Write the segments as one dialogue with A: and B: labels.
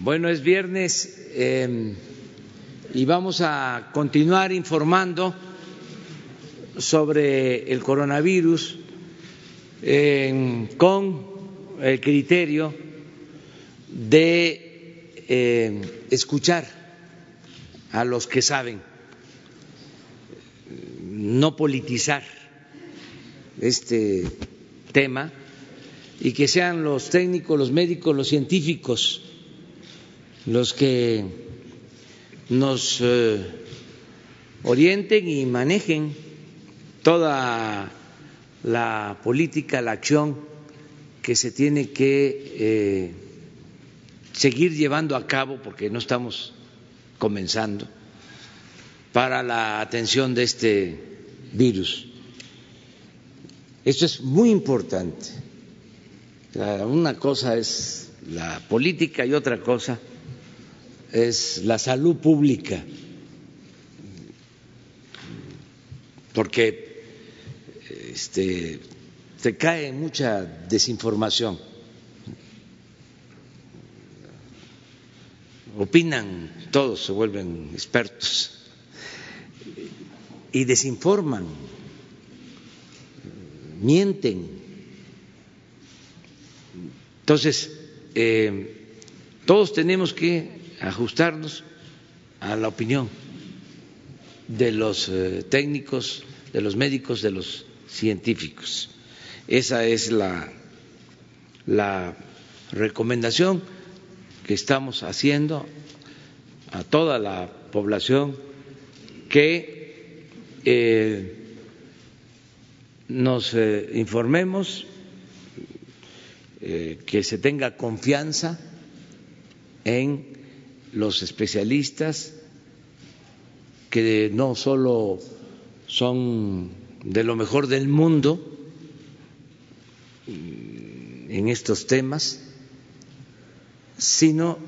A: Bueno, es viernes eh, y vamos a continuar informando sobre el coronavirus eh, con el criterio de eh, escuchar a los que saben, no politizar este tema y que sean los técnicos, los médicos, los científicos los que nos eh, orienten y manejen toda la política, la acción que se tiene que eh, seguir llevando a cabo, porque no estamos comenzando, para la atención de este virus. Esto es muy importante. Una cosa es la política y otra cosa es la salud pública, porque este, se cae mucha desinformación. Opinan, todos se vuelven expertos y desinforman, mienten. Entonces, eh, todos tenemos que ajustarnos a la opinión de los eh, técnicos, de los médicos, de los científicos. Esa es la, la recomendación que estamos haciendo a toda la población que eh, nos eh, informemos, que se tenga confianza en los especialistas que no solo son de lo mejor del mundo en estos temas, sino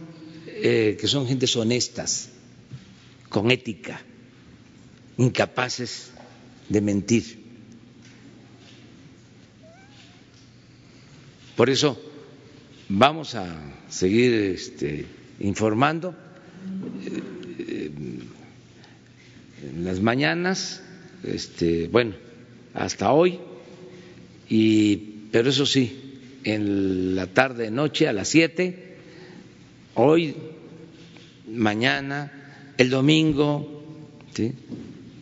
A: eh, que son gentes honestas, con ética, incapaces de mentir. Por eso vamos a seguir este, informando eh, en las mañanas, este, bueno, hasta hoy, y, pero eso sí, en la tarde, noche, a las siete, hoy, mañana, el domingo,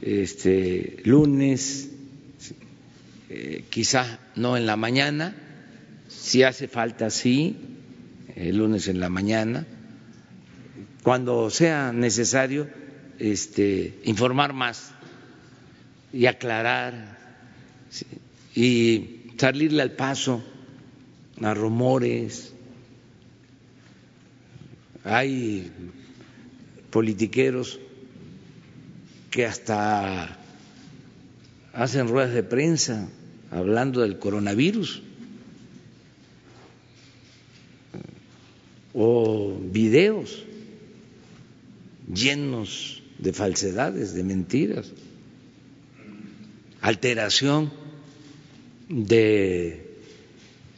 A: este, lunes, eh, quizá no en la mañana, si hace falta, sí, el lunes en la mañana, cuando sea necesario este, informar más y aclarar y salirle al paso a rumores. Hay politiqueros que hasta hacen ruedas de prensa hablando del coronavirus o videos llenos de falsedades, de mentiras, alteración de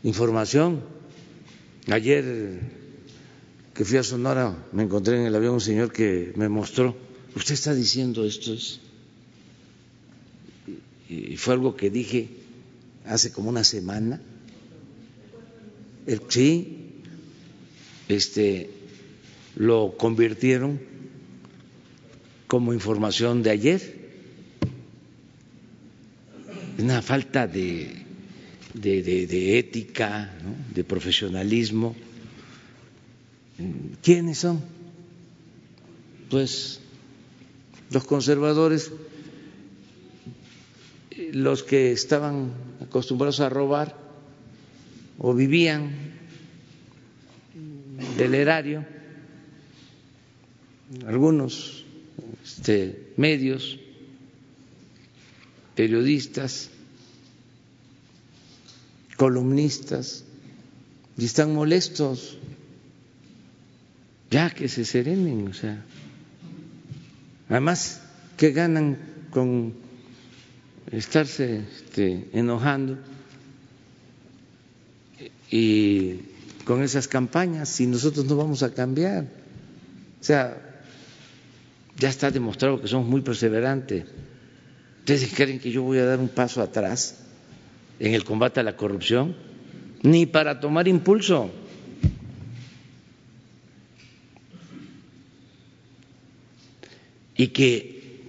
A: información. Ayer que fui a Sonora me encontré en el avión un señor que me mostró, usted está diciendo esto es... Y fue algo que dije hace como una semana. Sí, este, lo convirtieron como información de ayer. Una falta de, ética, de profesionalismo. ¿Quiénes son? Pues los conservadores, los que estaban acostumbrados a robar o vivían del erario, algunos este, medios, periodistas, columnistas, y están molestos. Ya que se serenen, o sea. Además, ¿qué ganan con estarse este, enojando y con esas campañas si nosotros no vamos a cambiar? O sea, ya está demostrado que somos muy perseverantes. ¿Ustedes creen que yo voy a dar un paso atrás en el combate a la corrupción? Ni para tomar impulso. Y que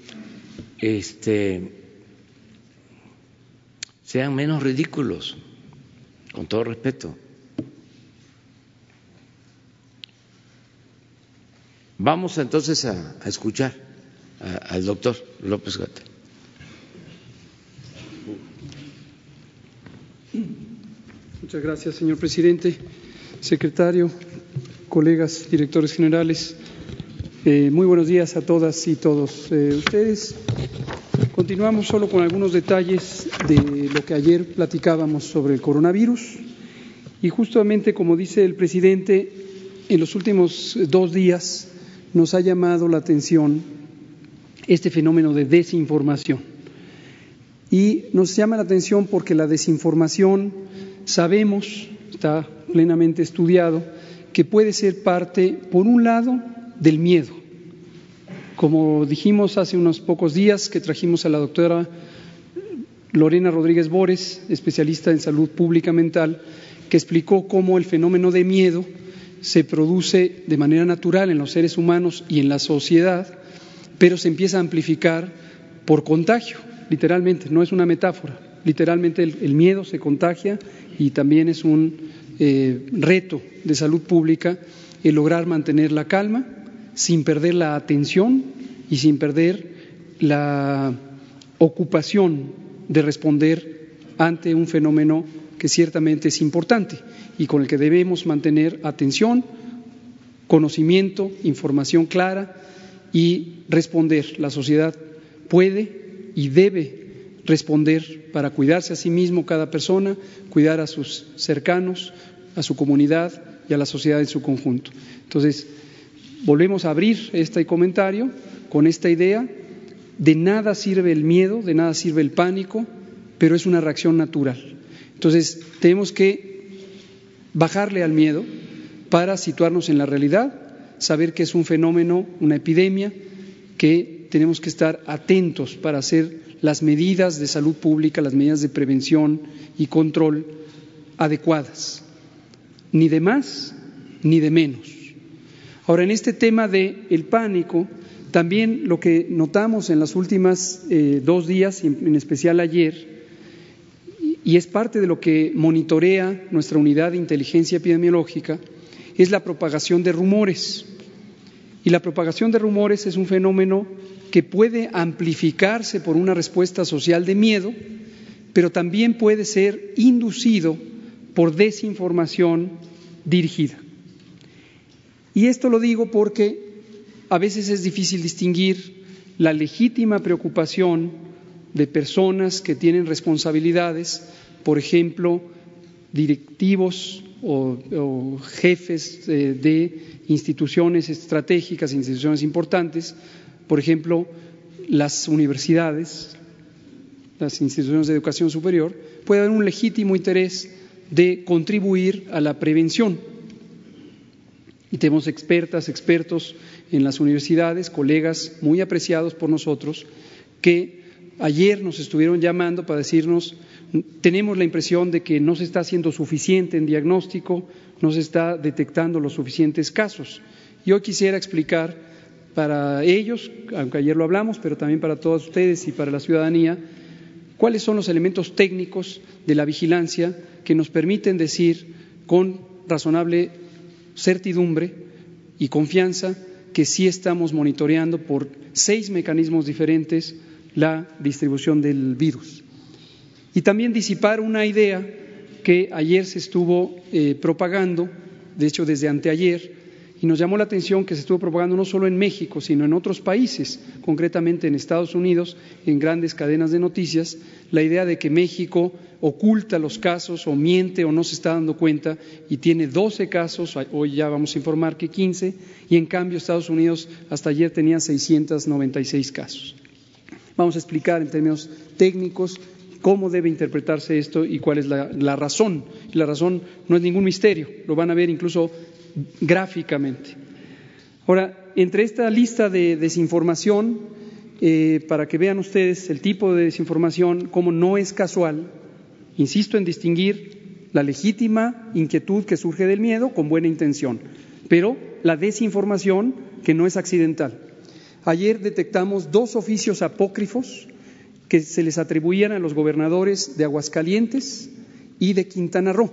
A: este, sean menos ridículos, con todo respeto. Vamos entonces a, escuchar al doctor López Gatel.
B: Muchas gracias, señor presidente, secretario, colegas, directores generales. Eh, muy buenos días a todas y todos eh, ustedes. Continuamos solo con algunos detalles de lo que ayer platicábamos sobre el coronavirus y justamente como dice el presidente, en los últimos dos días nos ha llamado la atención este fenómeno de desinformación. Y nos llama la atención porque la desinformación sabemos, está plenamente estudiado, que puede ser parte, por un lado, del miedo. Como dijimos hace unos pocos días que trajimos a la doctora Lorena Rodríguez Bores, especialista en salud pública mental, que explicó cómo el fenómeno de miedo se produce de manera natural en los seres humanos y en la sociedad, pero se empieza a amplificar por contagio, literalmente, no es una metáfora. Literalmente el, miedo se contagia y también es un eh, reto de salud pública el lograr mantener la calma sin perder la atención y sin perder la ocupación de responder ante un fenómeno que ciertamente es importante y con el que debemos mantener atención, conocimiento, información clara y responder. La sociedad puede y debe responder para cuidarse a sí mismo cada persona, cuidar a sus cercanos, a su comunidad y a la sociedad en su conjunto. Entonces, volvemos a abrir este comentario con esta idea. De nada sirve el miedo, de nada sirve el pánico, pero es una reacción natural. Entonces, tenemos que bajarle al miedo para situarnos en la realidad, saber que es un fenómeno, una epidemia, que tenemos que estar atentos para hacer las medidas de salud pública, las medidas de prevención y control adecuadas, ni de más ni de menos. Ahora, en este tema del el pánico, también lo que notamos en las últimas eh, dos días, en especial ayer, y es parte de lo que monitorea nuestra unidad de inteligencia epidemiológica, es la propagación de rumores. Y la propagación de rumores es un fenómeno que puede amplificarse por una respuesta social de miedo, pero también puede ser inducido por desinformación dirigida. Y esto lo digo porque a veces es difícil distinguir la legítima preocupación de personas que tienen responsabilidades, por ejemplo, directivos o, jefes de, instituciones estratégicas, instituciones importantes, por ejemplo, las universidades, las instituciones de educación superior, puede haber un legítimo interés de contribuir a la prevención. Y tenemos expertas, expertos en las universidades, colegas muy apreciados por nosotros, que Ayer nos estuvieron llamando para decirnos, tenemos la impresión de que no se está haciendo suficiente en diagnóstico, no se está detectando los suficientes casos. Yo quisiera explicar para ellos, aunque ayer lo hablamos, pero también para todos ustedes y para la ciudadanía, cuáles son los elementos técnicos de la vigilancia que nos permiten decir con razonable certidumbre y confianza que sí estamos monitoreando por seis mecanismos diferentes la distribución del virus. Y también disipar una idea que ayer se estuvo eh, propagando, de hecho desde anteayer, y nos llamó la atención que se estuvo propagando no solo en México, sino en otros países, concretamente en Estados Unidos, en grandes cadenas de noticias, la idea de que México oculta los casos o miente o no se está dando cuenta y tiene 12 casos, hoy ya vamos a informar que 15, y en cambio Estados Unidos hasta ayer tenía 696 casos. Vamos a explicar en términos técnicos cómo debe interpretarse esto y cuál es la, razón. Y la razón no es ningún misterio, lo van a ver incluso gráficamente. Ahora, entre esta lista de desinformación, eh, para que vean ustedes el tipo de desinformación, cómo no es casual, insisto en distinguir la legítima inquietud que surge del miedo con buena intención, pero la desinformación que no es accidental. Ayer detectamos dos oficios apócrifos que se les atribuían a los gobernadores de Aguascalientes y de Quintana Roo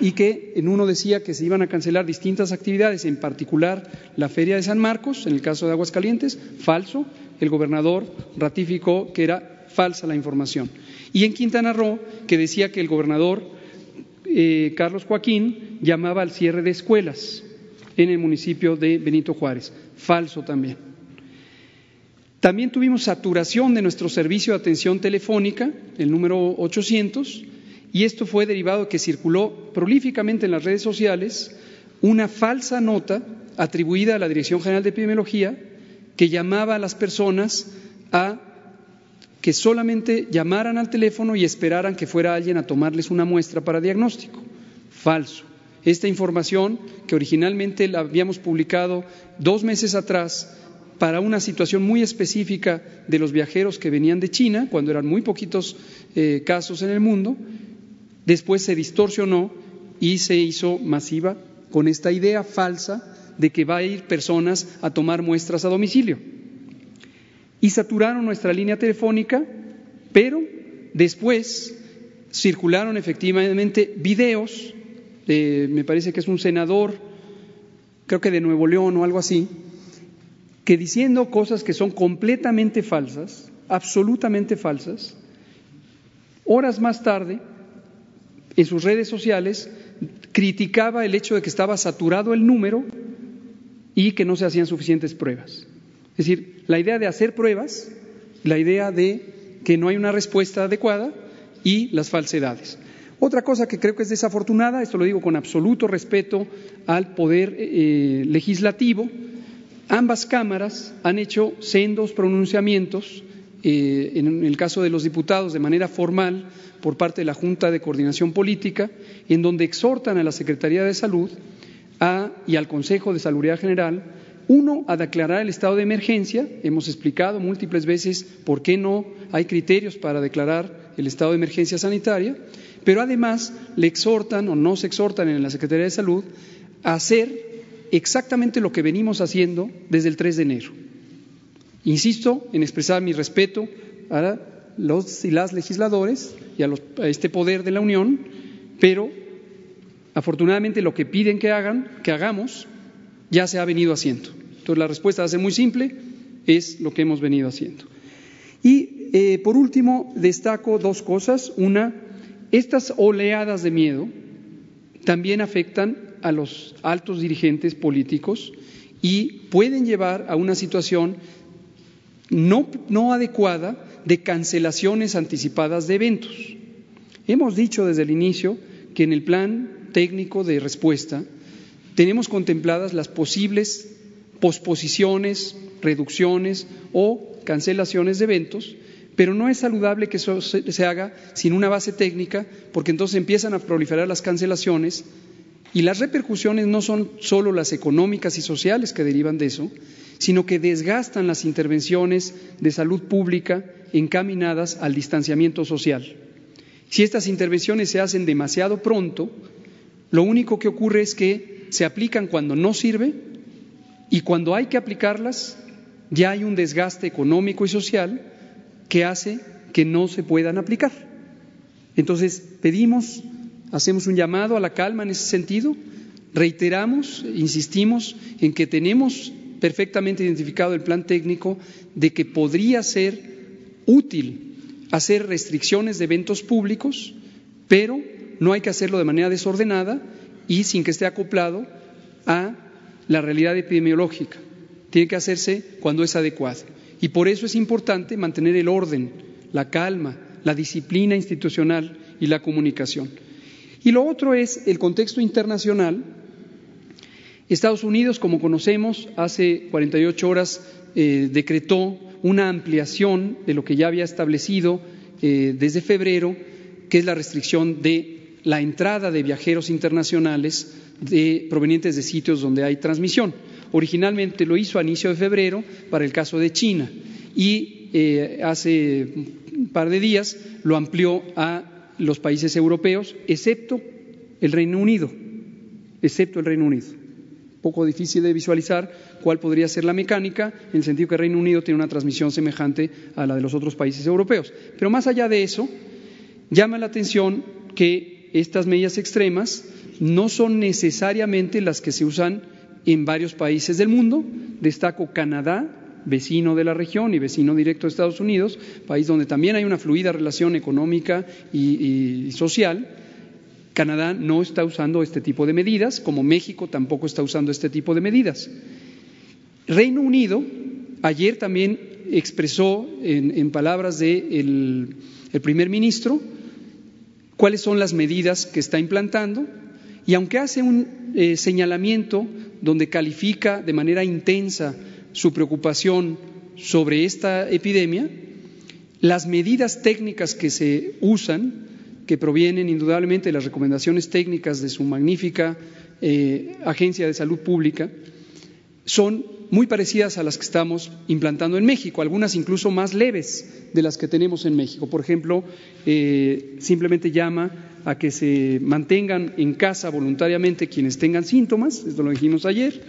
B: y que en uno decía que se iban a cancelar distintas actividades, en particular la Feria de San Marcos, en el caso de Aguascalientes, falso, el gobernador ratificó que era falsa la información. Y en Quintana Roo, que decía que el gobernador eh, Carlos Joaquín llamaba al cierre de escuelas en el municipio de Benito Juárez, falso también. También tuvimos saturación de nuestro servicio de atención telefónica, el número 800, y esto fue derivado de que circuló prolíficamente en las redes sociales una falsa nota atribuida a la Dirección General de Epidemiología que llamaba a las personas a que solamente llamaran al teléfono y esperaran que fuera alguien a tomarles una muestra para diagnóstico. Falso. Esta información, que originalmente la habíamos publicado dos meses atrás para una situación muy específica de los viajeros que venían de China, cuando eran muy poquitos eh, casos en el mundo, Después se distorsionó y se hizo masiva con esta idea falsa de que va a ir personas a tomar muestras a domicilio. Y saturaron nuestra línea telefónica, pero después circularon efectivamente videos, me parece que es un senador, creo que de Nuevo León o algo así, que diciendo cosas que son completamente falsas, absolutamente falsas, horas más tarde en sus redes sociales criticaba el hecho de que estaba saturado el número y que no se hacían suficientes pruebas. Es decir, la idea de hacer pruebas, la idea de que no hay una respuesta adecuada y las falsedades. Otra cosa que creo que es desafortunada, esto lo digo con absoluto respeto al poder eh, legislativo, ambas cámaras han hecho sendos pronunciamientos, eh, en el caso de los diputados de manera formal, por parte de la Junta de Coordinación Política, en donde exhortan a la Secretaría de Salud y al Consejo de Salubridad General, uno, a declarar el estado de emergencia. Hemos explicado múltiples veces por qué no hay criterios para declarar el estado de emergencia sanitaria, pero además le exhortan o no se exhortan en la Secretaría de Salud a hacer exactamente lo que venimos haciendo desde el 3 de enero. Insisto en expresar mi respeto a los y las legisladores y a, este poder de la Unión, pero afortunadamente lo que piden que hagan, que hagamos, ya se ha venido haciendo. Entonces la respuesta va a muy simple, es lo que hemos venido haciendo. Y eh, por último, destaco dos cosas. Una, estas oleadas de miedo también afectan a los altos dirigentes políticos y pueden llevar a una situación no, no adecuada de cancelaciones anticipadas de eventos. Hemos dicho desde el inicio que en el plan técnico de respuesta tenemos contempladas las posibles posposiciones, reducciones o cancelaciones de eventos, pero no es saludable que eso se, haga sin una base técnica, porque entonces empiezan a proliferar las cancelaciones y las repercusiones no son solo las económicas y sociales que derivan de eso, sino que desgastan las intervenciones de salud pública encaminadas al distanciamiento social. Si estas intervenciones se hacen demasiado pronto, lo único que ocurre es que se aplican cuando no sirve y cuando hay que aplicarlas ya hay un desgaste económico y social que hace que no se puedan aplicar. Entonces, pedimos, hacemos un llamado a la calma en ese sentido, reiteramos, insistimos en que tenemos perfectamente identificado el plan técnico de que podría ser útil hacer restricciones de eventos públicos, pero no hay que hacerlo de manera desordenada y sin que esté acoplado a la realidad epidemiológica. Tiene que hacerse cuando es adecuado. Y por eso es importante mantener el orden, la calma, la disciplina institucional y la comunicación. Y lo otro es el contexto internacional Estados Unidos, como conocemos, hace 48 horas eh, decretó una ampliación de lo que ya había establecido eh, desde febrero, que es la restricción de la entrada de viajeros internacionales provenientes de sitios donde hay transmisión. Originalmente lo hizo a inicio de febrero para el caso de China y eh, hace un par de días lo amplió a los países europeos, excepto el Reino Unido, excepto el Reino Unido. Poco difícil de visualizar cuál podría ser la mecánica, en el sentido que el Reino Unido tiene una transmisión semejante a la de los otros países europeos. Pero más allá de eso, llama la atención que estas medidas extremas no son necesariamente las que se usan en varios países del mundo. Destaco Canadá, vecino de la región y vecino directo de Estados Unidos, país donde también hay una fluida relación económica y, social, Canadá no está usando este tipo de medidas, como México tampoco está usando este tipo de medidas. Reino Unido ayer también expresó en, palabras del de primer ministro cuáles son las medidas que está implantando y aunque hace un eh, señalamiento donde califica de manera intensa su preocupación sobre esta epidemia, las medidas técnicas que se usan que provienen indudablemente de las recomendaciones técnicas de su magnífica eh, Agencia de Salud Pública, son muy parecidas a las que estamos implantando en México, algunas incluso más leves de las que tenemos en México. Por ejemplo, eh, simplemente llama a que se mantengan en casa voluntariamente quienes tengan síntomas, esto lo dijimos ayer,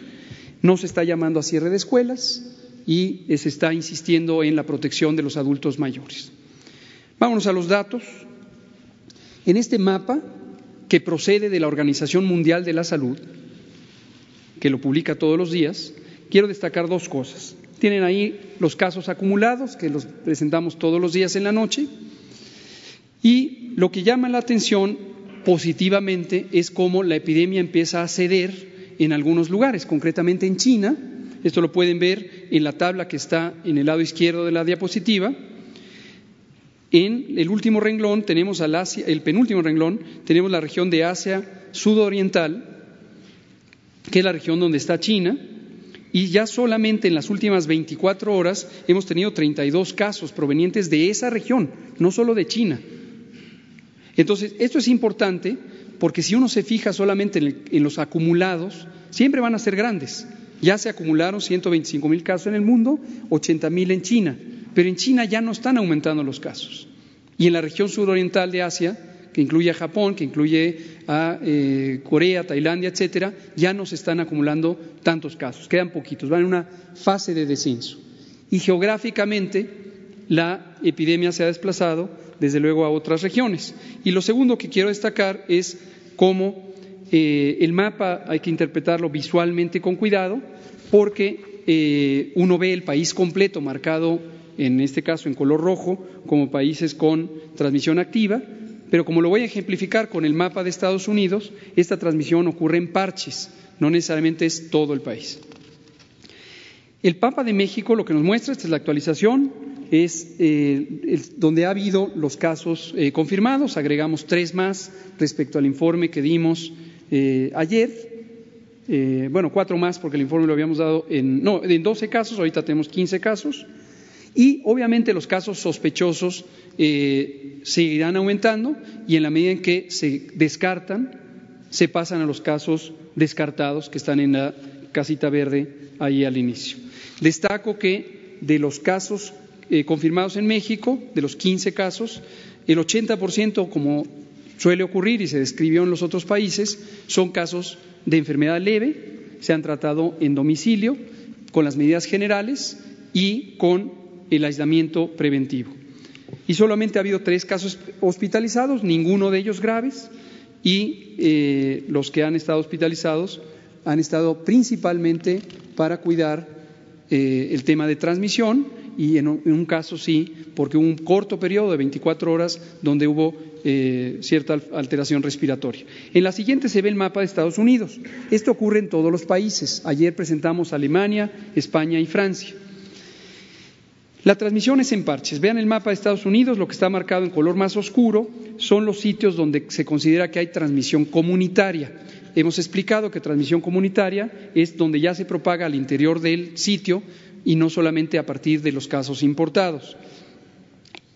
B: no se está llamando a cierre de escuelas y se está insistiendo en la protección de los adultos mayores. Vámonos a los datos. En este mapa, que procede de la Organización Mundial de la Salud, que lo publica todos los días, quiero destacar dos cosas. Tienen ahí los casos acumulados, que los presentamos todos los días en la noche, y lo que llama la atención positivamente es cómo la epidemia empieza a ceder en algunos lugares, concretamente en China. Esto lo pueden ver en la tabla que está en el lado izquierdo de la diapositiva en el último renglón tenemos al Asia, el penúltimo renglón, tenemos la región de Asia sudoriental, que es la región donde está China, y ya solamente en las últimas 24 horas hemos tenido 32 casos provenientes de esa región, no solo de China. Entonces, esto es importante porque si uno se fija solamente en, los acumulados, siempre van a ser grandes. Ya se acumularon 125 mil casos en el mundo, 80 mil en China. Pero en China ya no están aumentando los casos. Y en la región suroriental de Asia, que incluye a Japón, que incluye a eh, Corea, Tailandia, etcétera, ya no se están acumulando tantos casos, quedan poquitos, van en una fase de descenso. Y geográficamente la epidemia se ha desplazado desde luego a otras regiones. Y lo segundo que quiero destacar es cómo eh, el mapa hay que interpretarlo visualmente con cuidado, porque eh, uno ve el país completo marcado en este caso en color rojo, como países con transmisión activa, pero como lo voy a ejemplificar con el mapa de Estados Unidos, esta transmisión ocurre en parches, no necesariamente es todo el país. El Papa de México lo que nos muestra, esta es la actualización, es eh, donde ha habido los casos eh, confirmados, agregamos tres más respecto al informe que dimos eh, ayer, bueno, cuatro más porque el informe lo habíamos dado en, no, en 12 casos, ahorita tenemos 15 casos. Y obviamente los casos sospechosos seguirán aumentando y en la medida en que se descartan, se pasan a los casos descartados que están en la casita verde ahí al inicio. Destaco que de los casos eh, confirmados en México, de los 15 casos, el 80%, como suele ocurrir y se describió en los otros países, son casos de enfermedad leve, se han tratado en domicilio, con las medidas generales y con el aislamiento preventivo. Y solamente ha habido tres casos hospitalizados, ninguno de ellos graves, y eh, los que han estado hospitalizados han estado principalmente para cuidar eh, el tema de transmisión y en un, caso sí, porque hubo un corto periodo de 24 horas donde hubo eh, cierta alteración respiratoria. En la siguiente se ve el mapa de Estados Unidos. Esto ocurre en todos los países. Ayer presentamos Alemania, España y Francia. La transmisión es en parches. Vean el mapa de Estados Unidos, lo que está marcado en color más oscuro son los sitios donde se considera que hay transmisión comunitaria. Hemos explicado que transmisión comunitaria es donde ya se propaga al interior del sitio y no solamente a partir de los casos importados.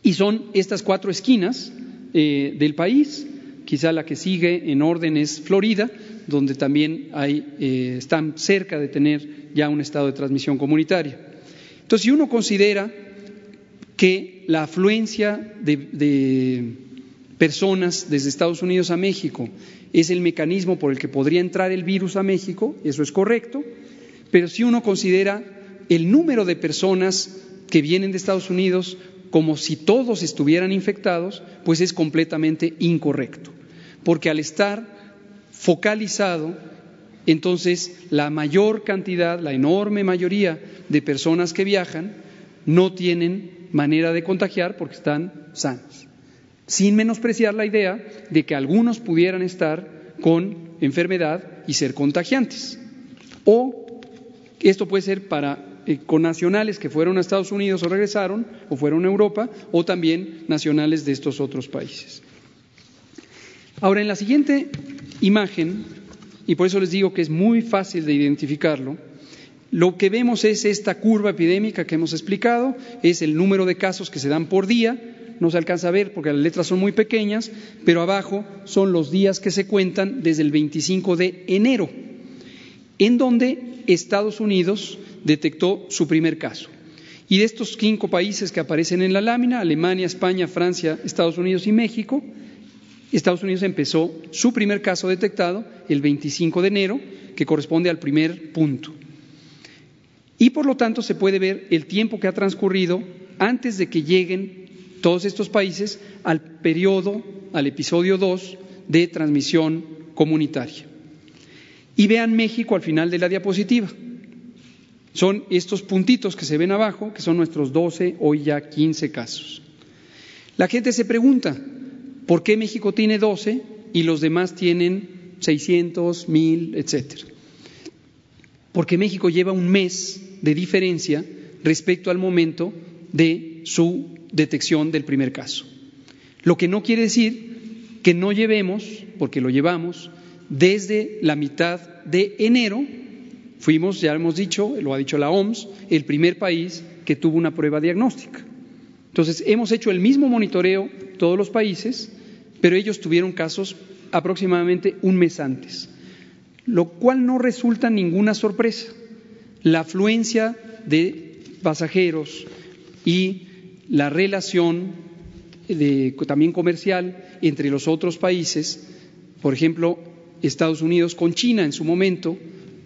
B: Y son estas cuatro esquinas eh, del país. Quizá la que sigue en orden es Florida, donde también hay, eh, están cerca de tener ya un estado de transmisión comunitaria. Entonces, si uno considera que la afluencia de, personas desde Estados Unidos a México. Es el mecanismo por el que podría entrar el virus a México, eso es correcto, pero si uno considera el número de personas que vienen de Estados Unidos como si todos estuvieran infectados, pues es completamente incorrecto, porque al estar focalizado, entonces la mayor cantidad, la enorme mayoría de personas que viajan no tienen manera de contagiar porque están sanos, sin menospreciar la idea de que algunos pudieran estar con enfermedad y ser contagiantes. O esto puede ser para eh, con nacionales que fueron a Estados Unidos o regresaron, o fueron a Europa, o también nacionales de estos otros países. Ahora, en la siguiente imagen, y por eso les digo que es muy fácil de identificarlo, lo que vemos es esta curva epidémica que hemos explicado, es el número de casos que se dan por día, no se alcanza a ver porque las letras son muy pequeñas, pero abajo son los días que se cuentan desde el 25 de enero, en donde Estados Unidos detectó su primer caso. Y de estos cinco países que aparecen en la lámina, Alemania, España, Francia, Estados Unidos y México, Estados Unidos empezó su primer caso detectado el 25 de enero, que corresponde al primer punto. Y por lo tanto se puede ver el tiempo que ha transcurrido antes de que lleguen todos estos países al periodo, al episodio 2 de transmisión comunitaria. Y vean México al final de la diapositiva. Son estos puntitos que se ven abajo, que son nuestros 12, hoy ya 15 casos. La gente se pregunta, ¿por qué México tiene 12 y los demás tienen 600, 1000, etcétera? Porque México lleva un mes de diferencia respecto al momento de su detección del primer caso. Lo que no quiere decir que no llevemos, porque lo llevamos, desde la mitad de enero, fuimos, ya hemos dicho, lo ha dicho la OMS, el primer país que tuvo una prueba diagnóstica. Entonces, hemos hecho el mismo monitoreo todos los países, pero ellos tuvieron casos aproximadamente un mes antes, lo cual no resulta ninguna sorpresa la afluencia de pasajeros y la relación también comercial entre los otros países, por ejemplo, Estados Unidos con China en su momento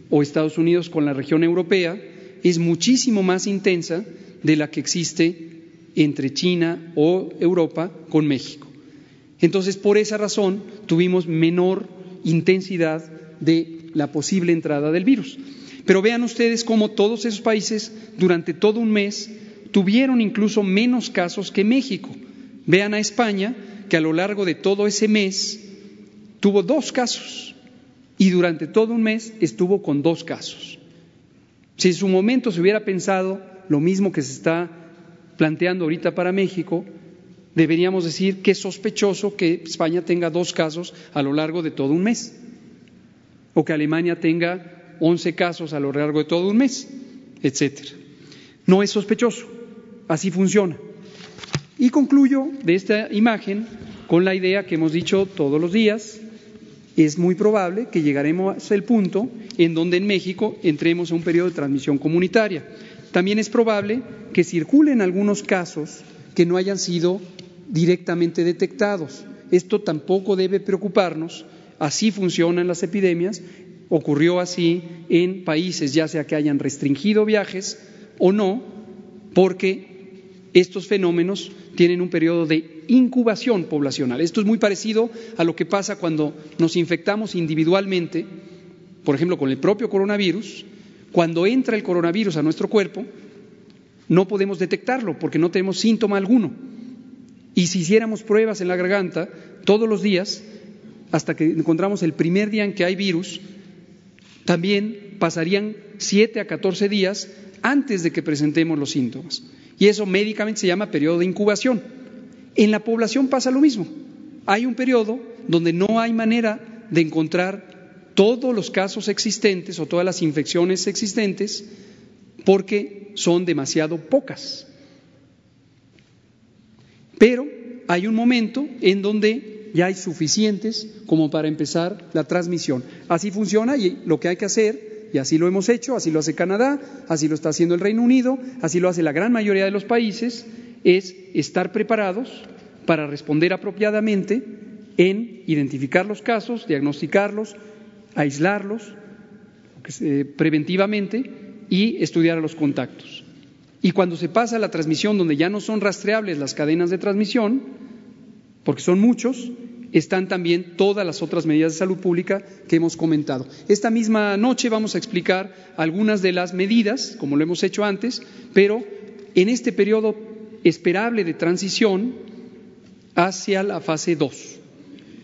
B: o Estados Unidos con la región europea, es muchísimo más intensa de la que existe entre China o Europa con México. Entonces, por esa razón, tuvimos menor intensidad de la posible entrada del virus. Pero vean ustedes cómo todos esos países durante todo un mes tuvieron incluso menos casos que México. Vean a España, que a lo largo de todo ese mes tuvo dos casos y durante todo un mes estuvo con dos casos. Si en su momento se hubiera pensado lo mismo que se está planteando ahorita para México, deberíamos decir que es sospechoso que España tenga dos casos a lo largo de todo un mes o que Alemania tenga 11 casos a lo largo de todo un mes, etcétera. No es sospechoso, así funciona. Y concluyo de esta imagen con la idea que hemos dicho todos los días, es muy probable que llegaremos al punto en donde en México entremos a un periodo de transmisión comunitaria. También es probable que circulen algunos casos que no hayan sido directamente detectados. Esto tampoco debe preocuparnos, así funcionan las epidemias Ocurrió así en países, ya sea que hayan restringido viajes o no, porque estos fenómenos tienen un periodo de incubación poblacional. Esto es muy parecido a lo que pasa cuando nos infectamos individualmente, por ejemplo, con el propio coronavirus. Cuando entra el coronavirus a nuestro cuerpo, no podemos detectarlo porque no tenemos síntoma alguno. Y si hiciéramos pruebas en la garganta todos los días, hasta que encontramos el primer día en que hay virus, también pasarían siete a catorce días antes de que presentemos los síntomas. Y eso médicamente se llama periodo de incubación. En la población pasa lo mismo. Hay un periodo donde no hay manera de encontrar todos los casos existentes o todas las infecciones existentes porque son demasiado pocas. Pero hay un momento en donde ya hay suficientes como para empezar la transmisión. Así funciona y lo que hay que hacer, y así lo hemos hecho, así lo hace Canadá, así lo está haciendo el Reino Unido, así lo hace la gran mayoría de los países, es estar preparados para responder apropiadamente en identificar los casos, diagnosticarlos, aislarlos preventivamente y estudiar los contactos. Y cuando se pasa a la transmisión, donde ya no son rastreables las cadenas de transmisión, porque son muchos, están también todas las otras medidas de salud pública que hemos comentado. Esta misma noche vamos a explicar algunas de las medidas, como lo hemos hecho antes, pero en este periodo esperable de transición hacia la fase 2.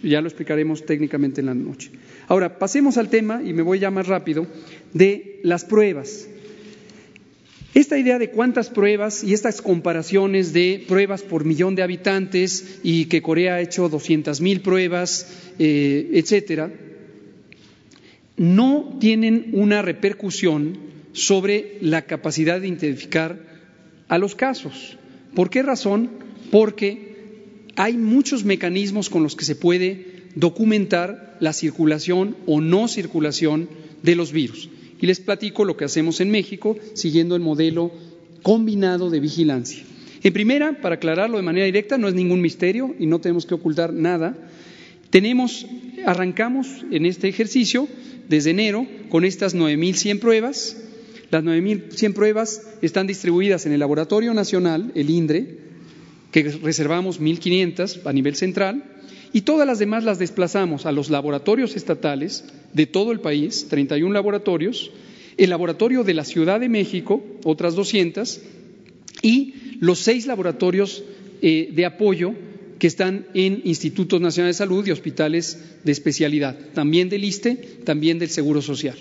B: Ya lo explicaremos técnicamente en la noche. Ahora, pasemos al tema, y me voy ya más rápido, de las pruebas. Esta idea de cuántas pruebas y estas comparaciones de pruebas por millón de habitantes y que Corea ha hecho 200.000 mil pruebas, eh, etcétera, no tienen una repercusión sobre la capacidad de identificar a los casos. ¿Por qué razón? Porque hay muchos mecanismos con los que se puede documentar la circulación o no circulación de los virus. Y les platico lo que hacemos en México siguiendo el modelo combinado de vigilancia. En primera, para aclararlo de manera directa, no es ningún misterio y no tenemos que ocultar nada. Tenemos, arrancamos en este ejercicio desde enero con estas 9.100 pruebas. Las 9.100 pruebas están distribuidas en el Laboratorio Nacional, el INDRE, que reservamos 1.500 a nivel central, y todas las demás las desplazamos a los laboratorios estatales de todo el país, 31 laboratorios, el laboratorio de la Ciudad de México, otras 200, y los seis laboratorios eh, de apoyo que están en institutos nacionales de salud y hospitales de especialidad, también del ISTE, también del Seguro Social.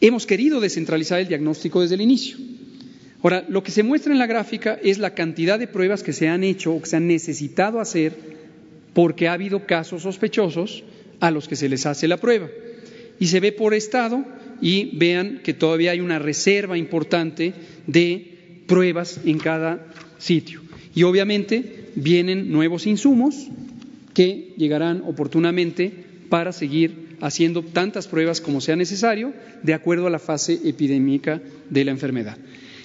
B: Hemos querido descentralizar el diagnóstico desde el inicio. Ahora, lo que se muestra en la gráfica es la cantidad de pruebas que se han hecho o que se han necesitado hacer porque ha habido casos sospechosos a los que se les hace la prueba. Y se ve por estado y vean que todavía hay una reserva importante de pruebas en cada sitio. Y obviamente vienen nuevos insumos que llegarán oportunamente para seguir haciendo tantas pruebas como sea necesario de acuerdo a la fase epidémica de la enfermedad.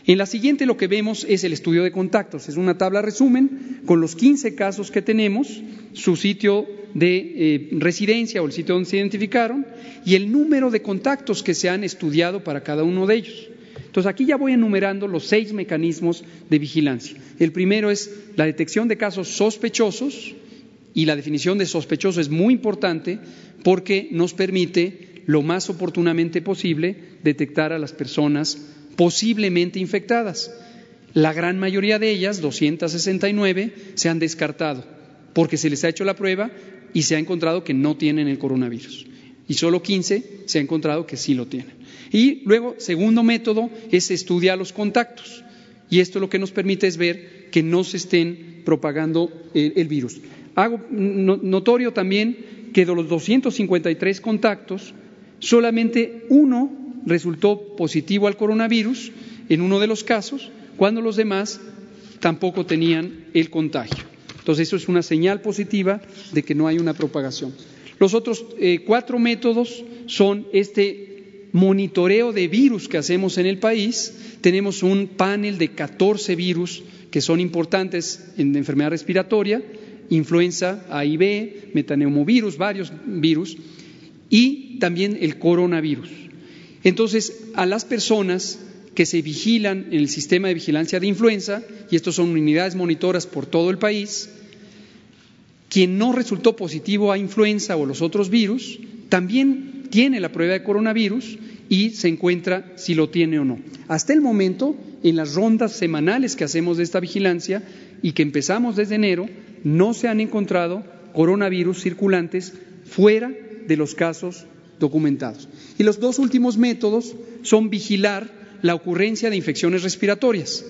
B: En la siguiente lo que vemos es el estudio de contactos. Es una tabla resumen con los 15 casos que tenemos, su sitio de eh, residencia o el sitio donde se identificaron y el número de contactos que se han estudiado para cada uno de ellos. Entonces aquí ya voy enumerando los seis mecanismos de vigilancia. El primero es la detección de casos sospechosos y la definición de sospechoso es muy importante porque nos permite lo más oportunamente posible detectar a las personas posiblemente infectadas. La gran mayoría de ellas, 269, se han descartado porque se les ha hecho la prueba y se ha encontrado que no tienen el coronavirus. Y solo 15 se ha encontrado que sí lo tienen. Y luego, segundo método es estudiar los contactos. Y esto lo que nos permite es ver que no se estén propagando el, el virus. Hago notorio también que de los 253 contactos, solamente uno resultó positivo al coronavirus en uno de los casos, cuando los demás tampoco tenían el contagio. Entonces, eso es una señal positiva de que no hay una propagación. Los otros eh, cuatro métodos son este monitoreo de virus que hacemos en el país. Tenemos un panel de 14 virus que son importantes en enfermedad respiratoria, influenza, AIV, metaneumovirus, varios virus, y también el coronavirus. Entonces, a las personas que se vigilan en el sistema de vigilancia de influenza, y estos son unidades monitoras por todo el país, quien no resultó positivo a influenza o los otros virus, también tiene la prueba de coronavirus y se encuentra si lo tiene o no. Hasta el momento, en las rondas semanales que hacemos de esta vigilancia y que empezamos desde enero, no se han encontrado coronavirus circulantes fuera de los casos documentados. Y los dos últimos métodos son vigilar la ocurrencia de infecciones respiratorias,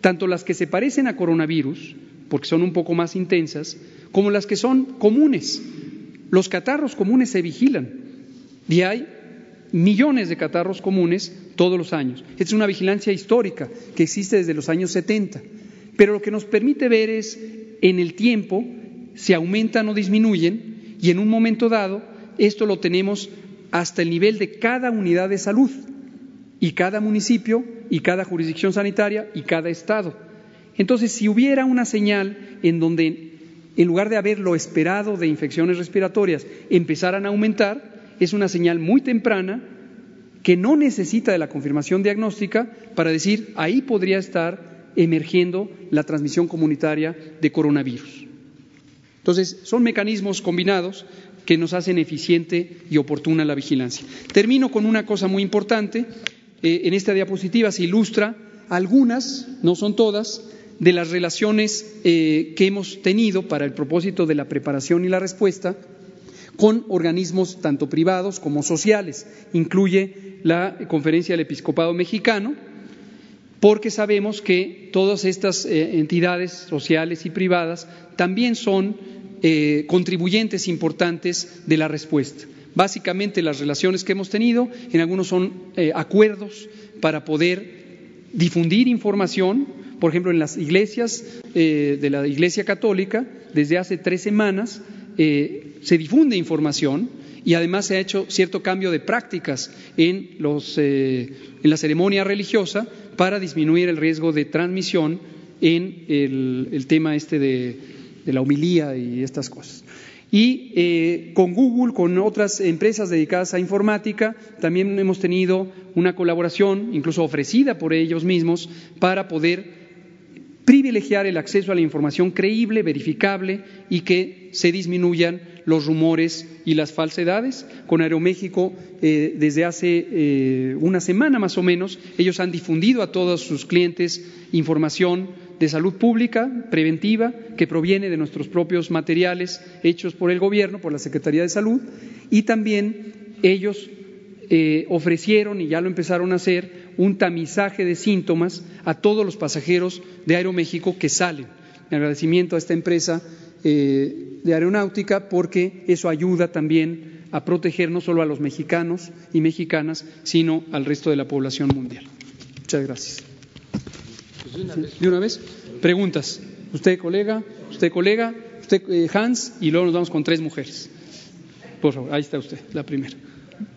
B: tanto las que se parecen a coronavirus, porque son un poco más intensas, como las que son comunes. Los catarros comunes se vigilan y hay millones de catarros comunes todos los años. Es una vigilancia histórica que existe desde los años 70. Pero lo que nos permite ver es en el tiempo se aumentan o disminuyen y en un momento dado esto lo tenemos hasta el nivel de cada unidad de salud y cada municipio y cada jurisdicción sanitaria y cada estado. Entonces, si hubiera una señal en donde en lugar de haber lo esperado de infecciones respiratorias empezaran a aumentar, es una señal muy temprana que no necesita de la confirmación diagnóstica para decir ahí podría estar emergiendo la transmisión comunitaria de coronavirus. Entonces, son mecanismos combinados que nos hacen eficiente y oportuna la vigilancia. Termino con una cosa muy importante. Eh, en esta diapositiva se ilustra algunas, no son todas, de las relaciones eh, que hemos tenido para el propósito de la preparación y la respuesta con organismos tanto privados como sociales. Incluye la Conferencia del Episcopado Mexicano, porque sabemos que todas estas eh, entidades sociales y privadas también son eh, contribuyentes importantes de la respuesta. Básicamente las relaciones que hemos tenido, en algunos son eh, acuerdos para poder difundir información, por ejemplo, en las iglesias de la Iglesia Católica, desde hace tres semanas se difunde información y además se ha hecho cierto cambio de prácticas en, los, en la ceremonia religiosa para disminuir el riesgo de transmisión en el, tema este de, la humilía y estas cosas. Y eh, con Google, con otras empresas dedicadas a informática, también hemos tenido una colaboración, incluso ofrecida por ellos mismos, para poder privilegiar el acceso a la información creíble, verificable y que se disminuyan los rumores y las falsedades. Con Aeroméxico, eh, desde hace eh, una semana más o menos, ellos han difundido a todos sus clientes información de salud pública preventiva que proviene de nuestros propios materiales hechos por el Gobierno, por la Secretaría de Salud, y también ellos eh, ofrecieron, y ya lo empezaron a hacer, un tamizaje de síntomas a todos los pasajeros de Aeroméxico que salen. Mi agradecimiento a esta empresa eh, de aeronáutica porque eso ayuda también a proteger no solo a los mexicanos y mexicanas, sino al resto de la población mundial. Muchas gracias. De, una vez. Preguntas. Usted, colega, usted, colega, usted, eh, Hans, y luego nos vamos con tres mujeres. Por favor, ahí está usted, la primera.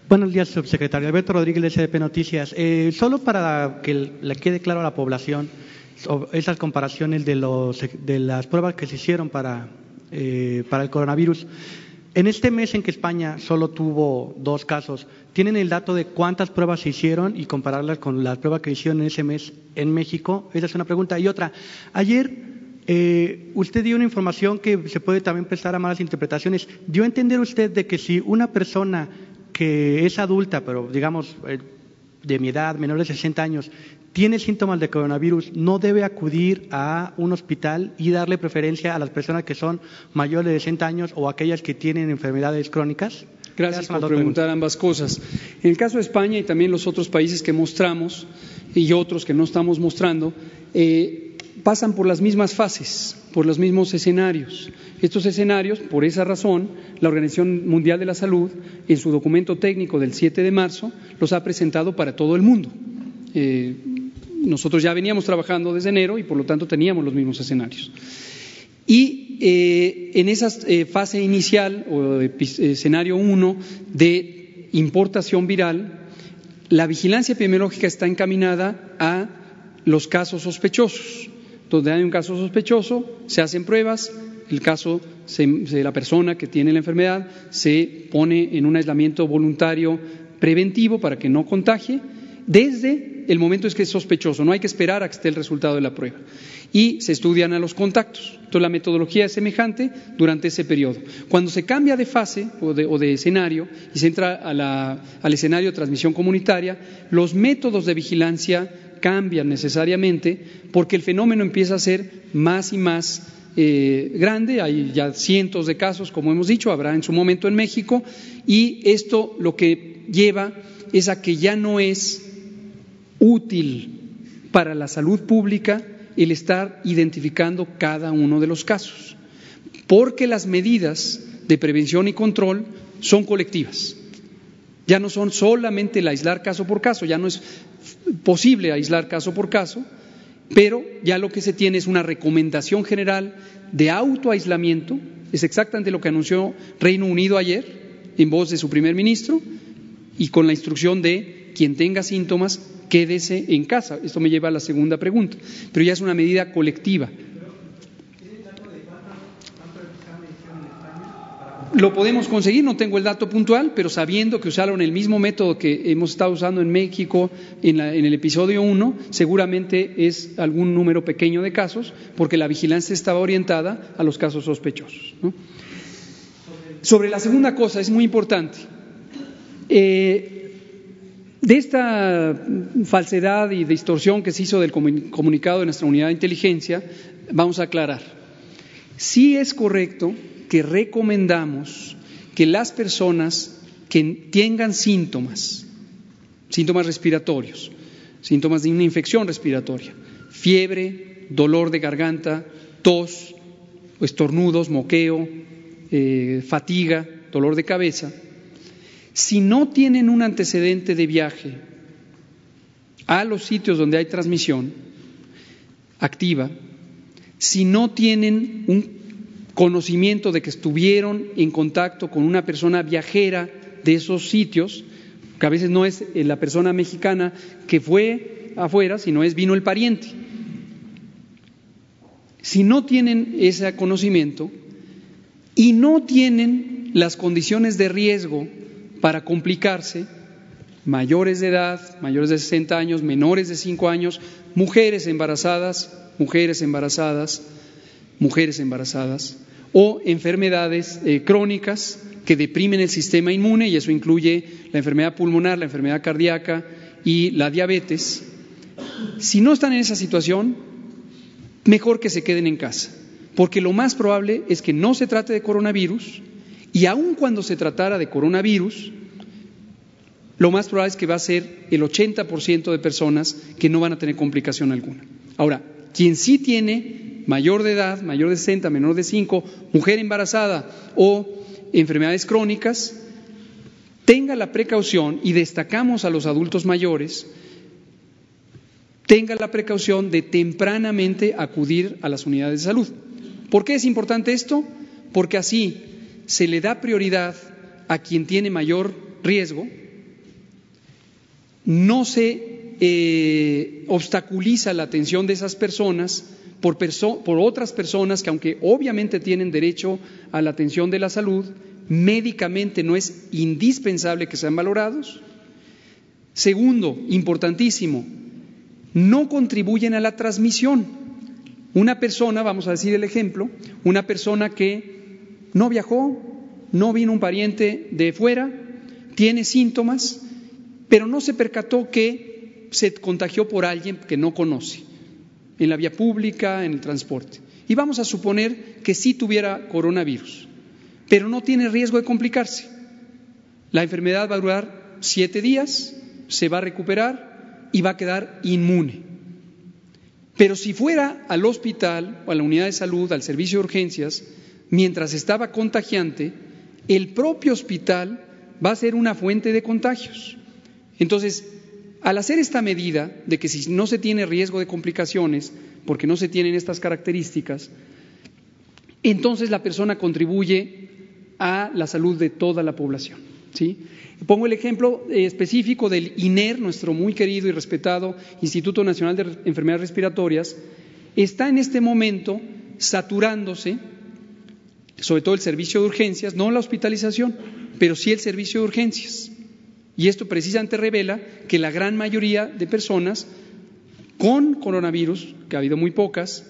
C: Buenos días, subsecretario. Alberto Rodríguez, de SDP Noticias. Eh, solo para que le quede claro a la población, esas comparaciones de, las pruebas que se hicieron para, eh, para el coronavirus. En este mes en que España solo tuvo dos casos, ¿tienen el dato de cuántas pruebas se hicieron y compararlas con las pruebas que hicieron en ese mes en México? Esa es una pregunta. Y otra, ayer eh, usted dio una información que se puede también prestar a malas interpretaciones. ¿Dio a entender usted de que si una persona que es adulta, pero digamos eh, de mi edad, menor de 60 años, tiene síntomas de coronavirus, no debe acudir a un hospital y darle preferencia a las personas que son mayores de 60 años o aquellas que tienen enfermedades crónicas?
B: Gracias por preguntar ambas cosas. En el caso de España y también los otros países que mostramos y otros que no estamos mostrando, eh, pasan por las mismas fases, por los mismos escenarios. Estos escenarios, por esa razón, la Organización Mundial de la Salud, en su documento técnico del 7 de marzo, los ha presentado para todo el mundo. Eh, nosotros ya veníamos trabajando desde enero y por lo tanto teníamos los mismos escenarios. Y eh, en esa eh, fase inicial o escenario 1 de importación viral, la vigilancia epidemiológica está encaminada a los casos sospechosos. Donde hay un caso sospechoso, se hacen pruebas, el caso de la persona que tiene la enfermedad se pone en un aislamiento voluntario preventivo para que no contagie desde el momento en que es sospechoso, no hay que esperar a que esté el resultado de la prueba. Y se estudian a los contactos. Entonces la metodología es semejante durante ese periodo. Cuando se cambia de fase o de, escenario y se entra al escenario de transmisión comunitaria, los métodos de vigilancia cambian necesariamente porque el fenómeno empieza a ser más y más eh, grande, hay ya cientos de casos, como hemos dicho, habrá en su momento en México, y esto lo que lleva es a que ya no es útil para la salud pública el estar identificando cada uno de los casos, porque las medidas de prevención y control son colectivas. Ya no son solamente el aislar caso por caso, ya no es posible aislar caso por caso, pero ya lo que se tiene es una recomendación general de autoaislamiento, es exactamente lo que anunció Reino Unido ayer en voz de su primer ministro y con la instrucción de quien tenga síntomas, quédese en casa. Esto me lleva a la segunda pregunta, pero ya es una medida colectiva. Lo podemos conseguir, no tengo el dato puntual, pero sabiendo que usaron el mismo método que hemos estado usando en México en, el episodio 1, seguramente es algún número pequeño de casos, porque la vigilancia estaba orientada a los casos sospechosos. Sobre la segunda cosa, es muy importante. Eh, de esta falsedad y distorsión que se hizo del comunicado de nuestra unidad de inteligencia, vamos a aclarar. Sí es correcto que recomendamos que las personas que tengan síntomas, síntomas respiratorios, síntomas de una infección respiratoria, fiebre, dolor de garganta, tos, estornudos, moqueo, eh, fatiga, dolor de cabeza, si no tienen un antecedente de viaje a los sitios donde hay transmisión activa, si no tienen un conocimiento de que estuvieron en contacto con una persona viajera de esos sitios, que a veces no es eh, la persona mexicana que fue afuera, sino es vino el pariente. Si no tienen ese conocimiento y no tienen las condiciones de riesgo para complicarse, mayores de edad, mayores de 60 años, menores de 5 años, mujeres embarazadas, mujeres embarazadas, mujeres embarazadas, o enfermedades eh, crónicas que deprimen el sistema inmune, y eso incluye la enfermedad pulmonar, la enfermedad cardíaca y la diabetes. Si no están en esa situación, mejor que se queden en casa, porque lo más probable es que no se trate de coronavirus, y aun cuando se tratara de coronavirus, lo más probable es que va a ser el 80% de personas que no van a tener complicación alguna. Ahora, quien sí tiene mayor de edad, mayor de 60, menor de 5, mujer embarazada o enfermedades crónicas, tenga la precaución, y destacamos a los adultos mayores, tenga la precaución de tempranamente acudir a las unidades de salud. ¿Por qué es importante esto? Porque así se le da prioridad a quien tiene mayor riesgo, no se eh, obstaculiza la atención de esas personas por, por otras personas que aunque obviamente tienen derecho a la atención de la salud, médicamente no es indispensable que sean valorados. Segundo, importantísimo, no contribuyen a la transmisión. Una persona, vamos a decir el ejemplo, una persona que no viajó, no vino un pariente de fuera, tiene síntomas, pero no se percató que se contagió por alguien que no conoce en la vía pública, en el transporte. Y vamos a suponer que sí tuviera coronavirus, pero no tiene riesgo de complicarse. La enfermedad va a durar siete días, se va a recuperar y va a quedar inmune. Pero si fuera al hospital o a la unidad de salud, al servicio de urgencias, mientras estaba contagiante, el propio hospital va a ser una fuente de contagios. Entonces, al hacer esta medida de que si no se tiene riesgo de complicaciones, porque no se tienen estas características, entonces la persona contribuye a la salud de toda la población. ¿sí? Pongo el ejemplo eh, específico del INER, nuestro muy querido y respetado Instituto Nacional de Enfermedades Respiratorias, está en este momento saturándose, sobre todo el servicio de urgencias, no la hospitalización, pero sí el servicio de urgencias. Y esto precisamente revela que la gran mayoría de personas con coronavirus, que ha habido muy pocas,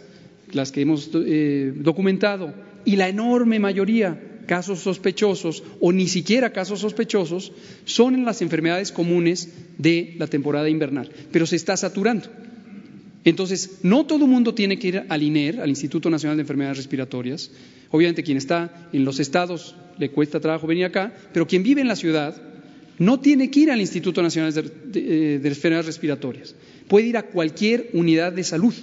B: las que hemos eh, documentado, y la enorme mayoría casos sospechosos o ni siquiera casos sospechosos, son en las enfermedades comunes de la temporada invernal, pero se está saturando. Entonces, no todo el mundo tiene que ir al INER, al Instituto Nacional de Enfermedades Respiratorias. Obviamente, quien está en los estados le cuesta trabajo venir acá, pero quien vive en la ciudad no tiene que ir al Instituto Nacional de, eh, Enfermedades Respiratorias, puede ir a cualquier unidad de salud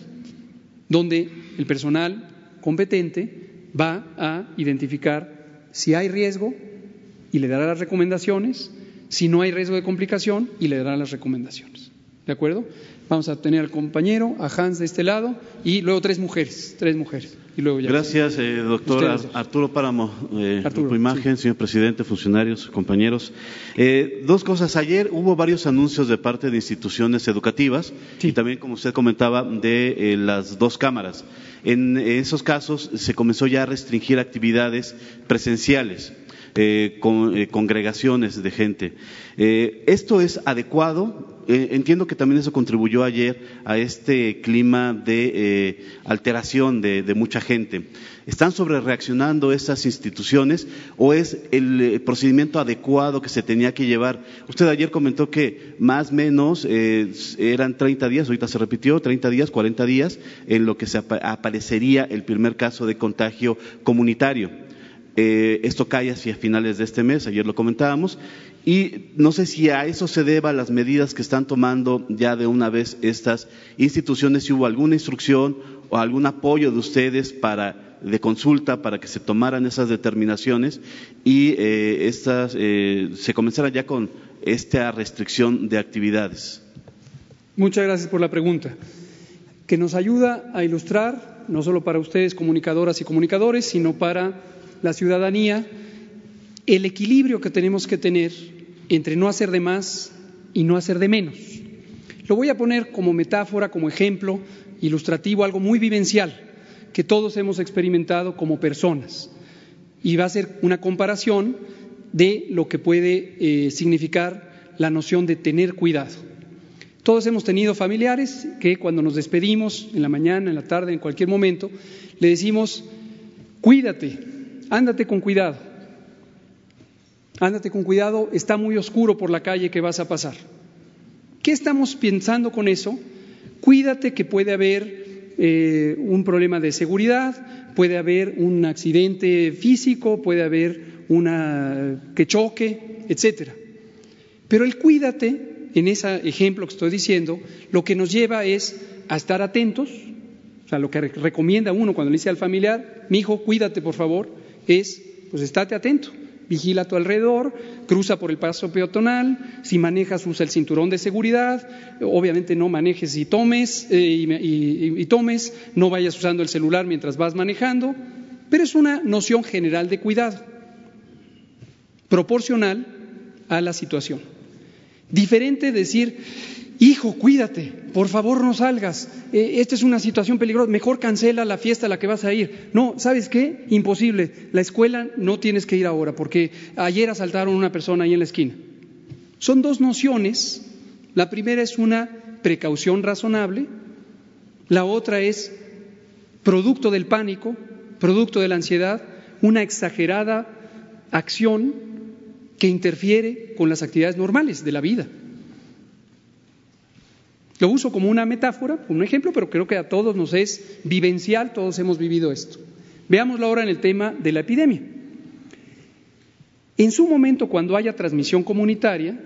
B: donde el personal competente va a identificar si hay riesgo y le dará las recomendaciones, si no hay riesgo de complicación y le dará las recomendaciones. ¿De acuerdo? Vamos a tener al compañero, a Hans de este lado y luego tres mujeres, tres mujeres. Y luego ya.
D: Gracias, eh, doctor. Arturo Páramo, eh,
B: Arturo,
D: Grupo Imagen, señor presidente, funcionarios, compañeros. Eh, dos cosas. Ayer hubo varios anuncios de parte de instituciones educativas
B: Sí.
D: y también, como usted comentaba, de eh, las dos cámaras. En esos casos se comenzó ya a restringir actividades presenciales. eh, con eh, congregaciones de gente. Eh, ¿Esto es adecuado? Eh, entiendo que también eso contribuyó ayer a este clima de eh, alteración de, mucha gente. ¿Están sobre reaccionando estas instituciones o es el eh, procedimiento adecuado que se tenía que llevar? Usted ayer comentó que más o menos eran 30 días, ahorita se repitió, 30 días, 40 días, en lo que se apa- aparecería el primer caso de contagio comunitario. Esto cae hacia finales de este mes, ayer lo comentábamos, y no sé si a eso se deba las medidas que están tomando ya de una vez estas instituciones, si hubo alguna instrucción o algún apoyo de ustedes para de consulta para que se tomaran esas determinaciones y eh, estas eh, se comenzara ya con esta restricción de actividades.
B: Muchas gracias por la pregunta, que nos ayuda a ilustrar, no solo para ustedes, comunicadoras y comunicadores, sino para la ciudadanía, el equilibrio que tenemos que tener entre no hacer de más y no hacer de menos. Lo voy a poner como metáfora, como ejemplo ilustrativo, algo muy vivencial que todos hemos experimentado como personas. Y va a ser una comparación de lo que puede eh, significar la noción de tener cuidado. Todos hemos tenido familiares que cuando nos despedimos, en la mañana, en la tarde, en cualquier momento, le decimos, cuídate, ándate con cuidado, ándate con cuidado, está muy oscuro por la calle que vas a pasar. ¿Qué estamos pensando con eso? Cuídate que puede haber eh, un problema de seguridad, puede haber un accidente físico, puede haber una que choque, etcétera. Pero el cuídate, en ese ejemplo que estoy diciendo, lo que nos lleva es a estar atentos, o sea, lo que re- recomienda uno cuando le dice al familiar, mi hijo, cuídate por favor, es, pues estate atento, vigila a tu alrededor, cruza por el paso peatonal, si manejas usa el cinturón de seguridad, obviamente no manejes y tomes, eh, y, tomes, no vayas usando el celular mientras vas manejando, pero es una noción general de cuidado, proporcional a la situación. Diferente decir, hijo, cuídate, por favor no salgas, eh, esta es una situación peligrosa, mejor cancela la fiesta a la que vas a ir. No, ¿sabes qué? Imposible, la escuela no tienes que ir ahora porque ayer asaltaron a una persona ahí en la esquina. Son dos nociones, la primera es una precaución razonable, la otra es producto del pánico, producto de la ansiedad, una exagerada acción que interfiere con las actividades normales de la vida. Lo uso como una metáfora, como un ejemplo, pero creo que a todos nos es vivencial, todos hemos vivido esto. Veámoslo ahora en el tema de la epidemia. En su momento, cuando haya transmisión comunitaria,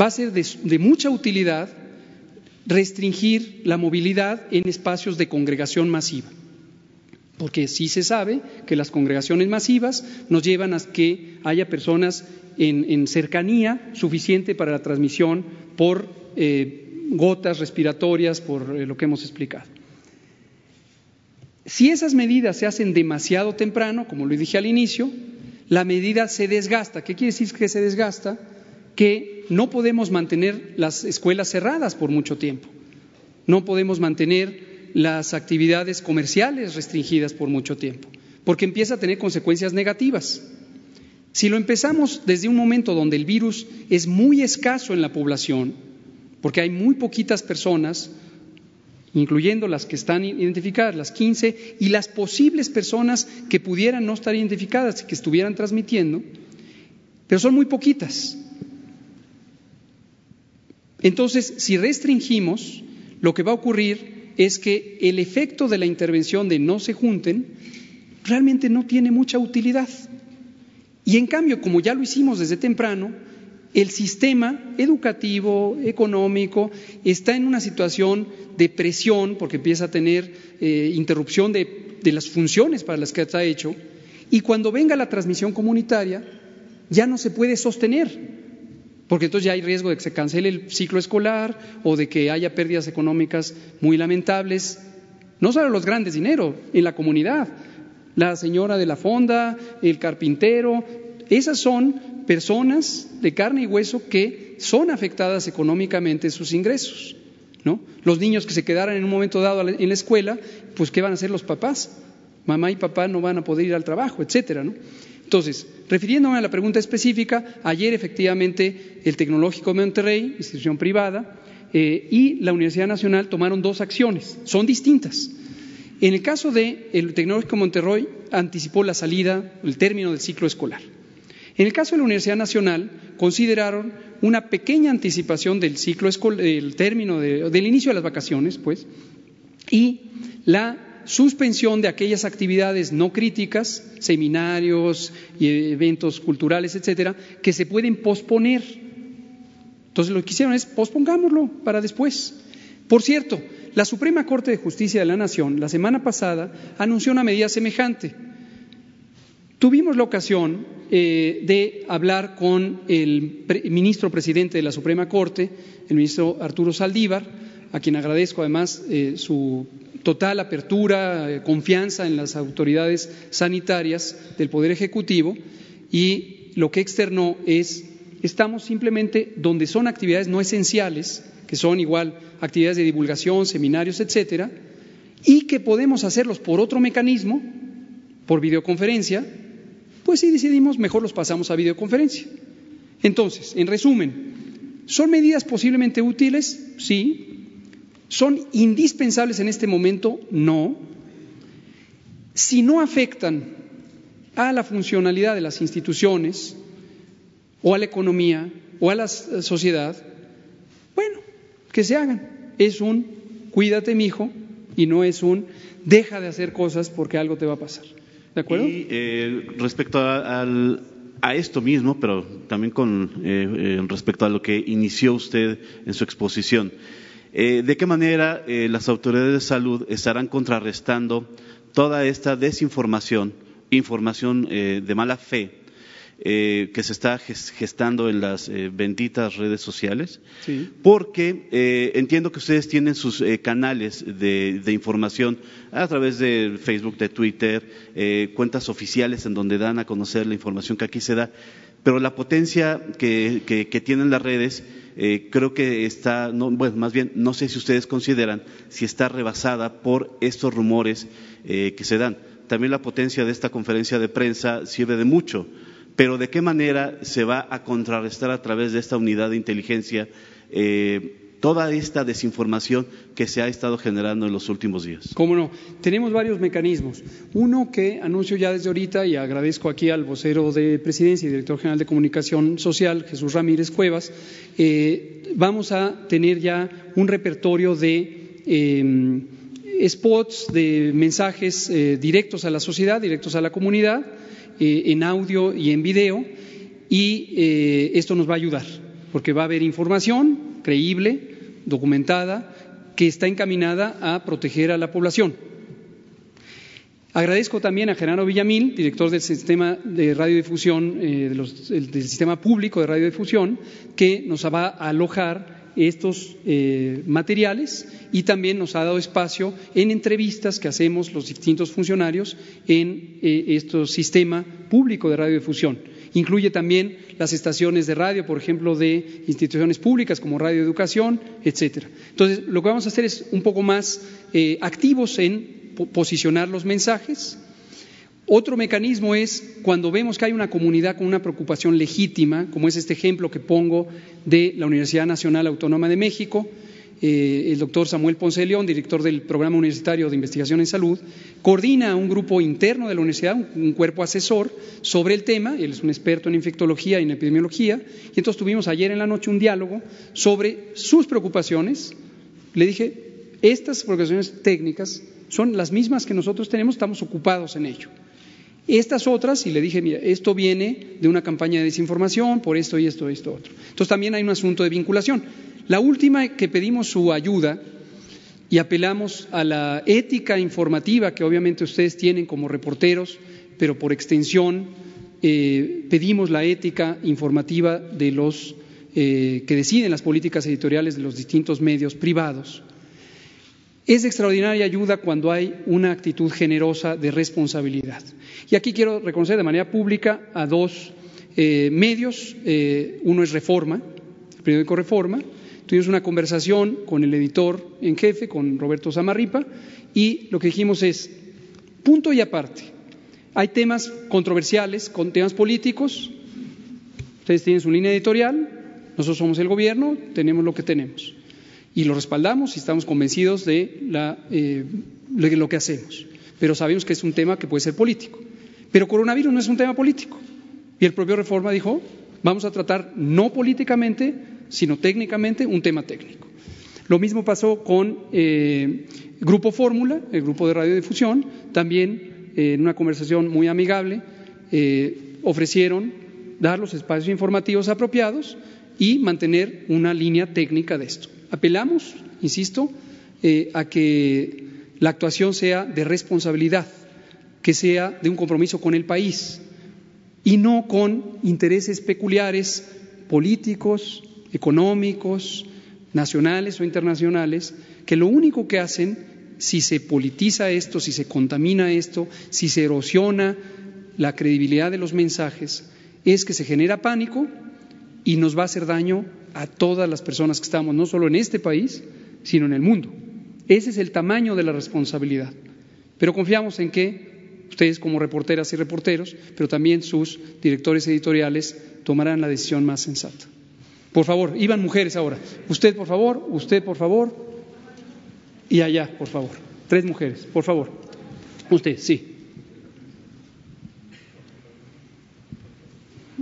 B: va a ser de, mucha utilidad restringir la movilidad en espacios de congregación masiva porque sí se sabe que las congregaciones masivas nos llevan a que haya personas en, en cercanía suficiente para la transmisión por eh, gotas respiratorias, por eh, lo que hemos explicado. Si esas medidas se hacen demasiado temprano, como lo dije al inicio, la medida se desgasta. ¿Qué quiere decir que se desgasta? Que no podemos mantener las escuelas cerradas por mucho tiempo. No podemos mantener las actividades comerciales restringidas por mucho tiempo, porque empieza a tener consecuencias negativas. Si lo empezamos desde un momento donde el virus es muy escaso en la población, porque hay muy poquitas personas, incluyendo las que están identificadas, las 15, y las posibles personas que pudieran no estar identificadas y que estuvieran transmitiendo, pero son muy poquitas. Entonces, si restringimos, lo que va a ocurrir es que el efecto de la intervención de no se junten realmente no tiene mucha utilidad. Y en cambio, como ya lo hicimos desde temprano, el sistema educativo, económico, está en una situación de presión porque empieza a tener eh, interrupción de, de las funciones para las que está hecho, y cuando venga la transmisión comunitaria, ya no se puede sostener. porque entonces ya hay riesgo de que se cancele el ciclo escolar o de que haya pérdidas económicas muy lamentables, no solo los grandes dinero, en la comunidad, la señora de la fonda, el carpintero, esas son personas de carne y hueso que son afectadas económicamente sus ingresos. ¿no? Los niños que se quedaran en un momento dado en la escuela, pues ¿qué van a hacer los papás? Mamá y papá no van a poder ir al trabajo, etcétera, ¿no? Entonces, refiriéndome a la pregunta específica, ayer efectivamente el Tecnológico de Monterrey, institución privada, eh, y la Universidad Nacional tomaron dos acciones, son distintas. En el caso del el Tecnológico de Monterrey, anticipó la salida, el término del ciclo escolar. En el caso de la Universidad Nacional, consideraron una pequeña anticipación del ciclo del término del inicio de las vacaciones, pues, y la suspensión de aquellas actividades no críticas, seminarios y eventos culturales, etcétera, que se pueden posponer. Entonces lo que hicieron es pospongámoslo para después. Por cierto, la Suprema Corte de Justicia de la Nación la semana pasada anunció una medida semejante. Tuvimos la ocasión eh, de hablar con el ministro presidente de la Suprema Corte, el ministro Arturo Saldívar, a quien agradezco además eh, su total apertura, eh, confianza en las autoridades sanitarias del Poder Ejecutivo. Y lo que externó es, estamos simplemente donde son actividades no esenciales, que son igual actividades de divulgación, seminarios, etcétera, y que podemos hacerlos por otro mecanismo, por videoconferencia, pues si decidimos, mejor los pasamos a videoconferencia. Entonces, en resumen, ¿son medidas posiblemente útiles? Sí, ¿Son indispensables en este momento? No. Si no afectan a la funcionalidad de las instituciones o a la economía o a la sociedad, bueno, que se hagan. Es un cuídate, mijo, y no es un deja de hacer cosas porque algo te va a pasar.
D: Y eh, respecto a, esto mismo, pero también con eh, eh, respecto a lo que inició usted en su exposición, eh, ¿De qué manera eh, las autoridades de salud estarán contrarrestando toda esta desinformación, información eh, de mala fe que se está gestando en las benditas redes sociales? Porque entiendo que ustedes tienen sus canales de, información a través de Facebook, de Twitter, cuentas oficiales en donde dan a conocer la información que aquí se da, pero la potencia que tienen las redes eh, creo que está, no, bueno, más bien, no sé si ustedes consideran si está rebasada por estos rumores eh, que se dan. También la potencia de esta conferencia de prensa sirve de mucho, pero ¿de qué manera se va a contrarrestar a través de esta unidad de inteligencia? Eh, toda esta desinformación que se ha estado generando en los últimos días.
B: Cómo no, tenemos varios mecanismos. Uno que anuncio ya desde ahorita y agradezco aquí al vocero de presidencia y director general de comunicación social, Jesús Ramírez Cuevas, eh, vamos a tener ya un repertorio de em, spots, de mensajes eh, directos a la sociedad, directos a la comunidad, eh, en audio y en video, y esto nos va a ayudar, porque va a haber información creíble, documentada que está encaminada a proteger a la población. Agradezco también a Gerardo Villamil, director del sistema de radiodifusión, eh, del sistema público de radiodifusión, que nos va a alojar estos eh, materiales y también nos ha dado espacio en entrevistas que hacemos los distintos funcionarios en eh, este sistema público de radiodifusión. Incluye también las estaciones de radio, por ejemplo, de instituciones públicas como Radio Educación, etcétera. Entonces, lo que vamos a hacer es un poco más eh, activos en posicionar los mensajes. Otro mecanismo es cuando vemos que hay una comunidad con una preocupación legítima, como es este ejemplo que pongo de la Universidad Nacional Autónoma de México, eh, el doctor Samuel Ponce León, director del Programa Universitario de Investigación en Salud, coordina un grupo interno de la universidad, un, cuerpo asesor sobre el tema, él es un experto en infectología y en epidemiología, y entonces tuvimos ayer en la noche un diálogo sobre sus preocupaciones. Le dije, estas preocupaciones técnicas son las mismas que nosotros tenemos, estamos ocupados en ello. Estas otras, y le dije, mira, esto viene de una campaña de desinformación por esto y esto y esto otro. Entonces también hay un asunto de vinculación. La última que pedimos su ayuda y apelamos a la ética informativa que obviamente ustedes tienen como reporteros, pero por extensión eh, pedimos la ética informativa de los eh, que deciden las políticas editoriales de los distintos medios privados, es extraordinaria ayuda cuando hay una actitud generosa de responsabilidad. Y aquí quiero reconocer de manera pública a dos eh, medios. Eh, uno es Reforma, el periódico Reforma. Tuvimos una conversación con el editor en jefe, con Roberto Zamarripa, y lo que dijimos es, punto y aparte, hay temas controversiales, con temas políticos, ustedes tienen su línea editorial, nosotros somos el gobierno, tenemos lo que tenemos y lo respaldamos y estamos convencidos de, eh, lo que hacemos. Pero sabemos que es un tema que puede ser político. Pero coronavirus no es un tema político. Y el propio Reforma dijo, vamos a tratar no políticamente, sino técnicamente un tema técnico. Lo mismo pasó con eh, Grupo Fórmula, el grupo de radiodifusión, también eh, en una conversación muy amigable ofrecieron dar los espacios informativos apropiados y mantener una línea técnica de esto. Apelamos, insisto, eh, a que la actuación sea de responsabilidad, que sea de un compromiso con el país y no con intereses peculiares políticos, económicos, nacionales o internacionales, que lo único que hacen, si se politiza esto, si se contamina esto, si se erosiona la credibilidad de los mensajes, es que se genera pánico y nos va a hacer daño a todas las personas que estamos, no solo en este país, sino en el mundo. Ese es el tamaño de la responsabilidad. Pero confiamos en que ustedes como reporteras y reporteros, pero también sus directores editoriales, tomarán la decisión más sensata. Por favor, iban mujeres ahora. Usted, por favor, usted, por favor, y allá, por favor. Tres mujeres, por favor. Usted, sí.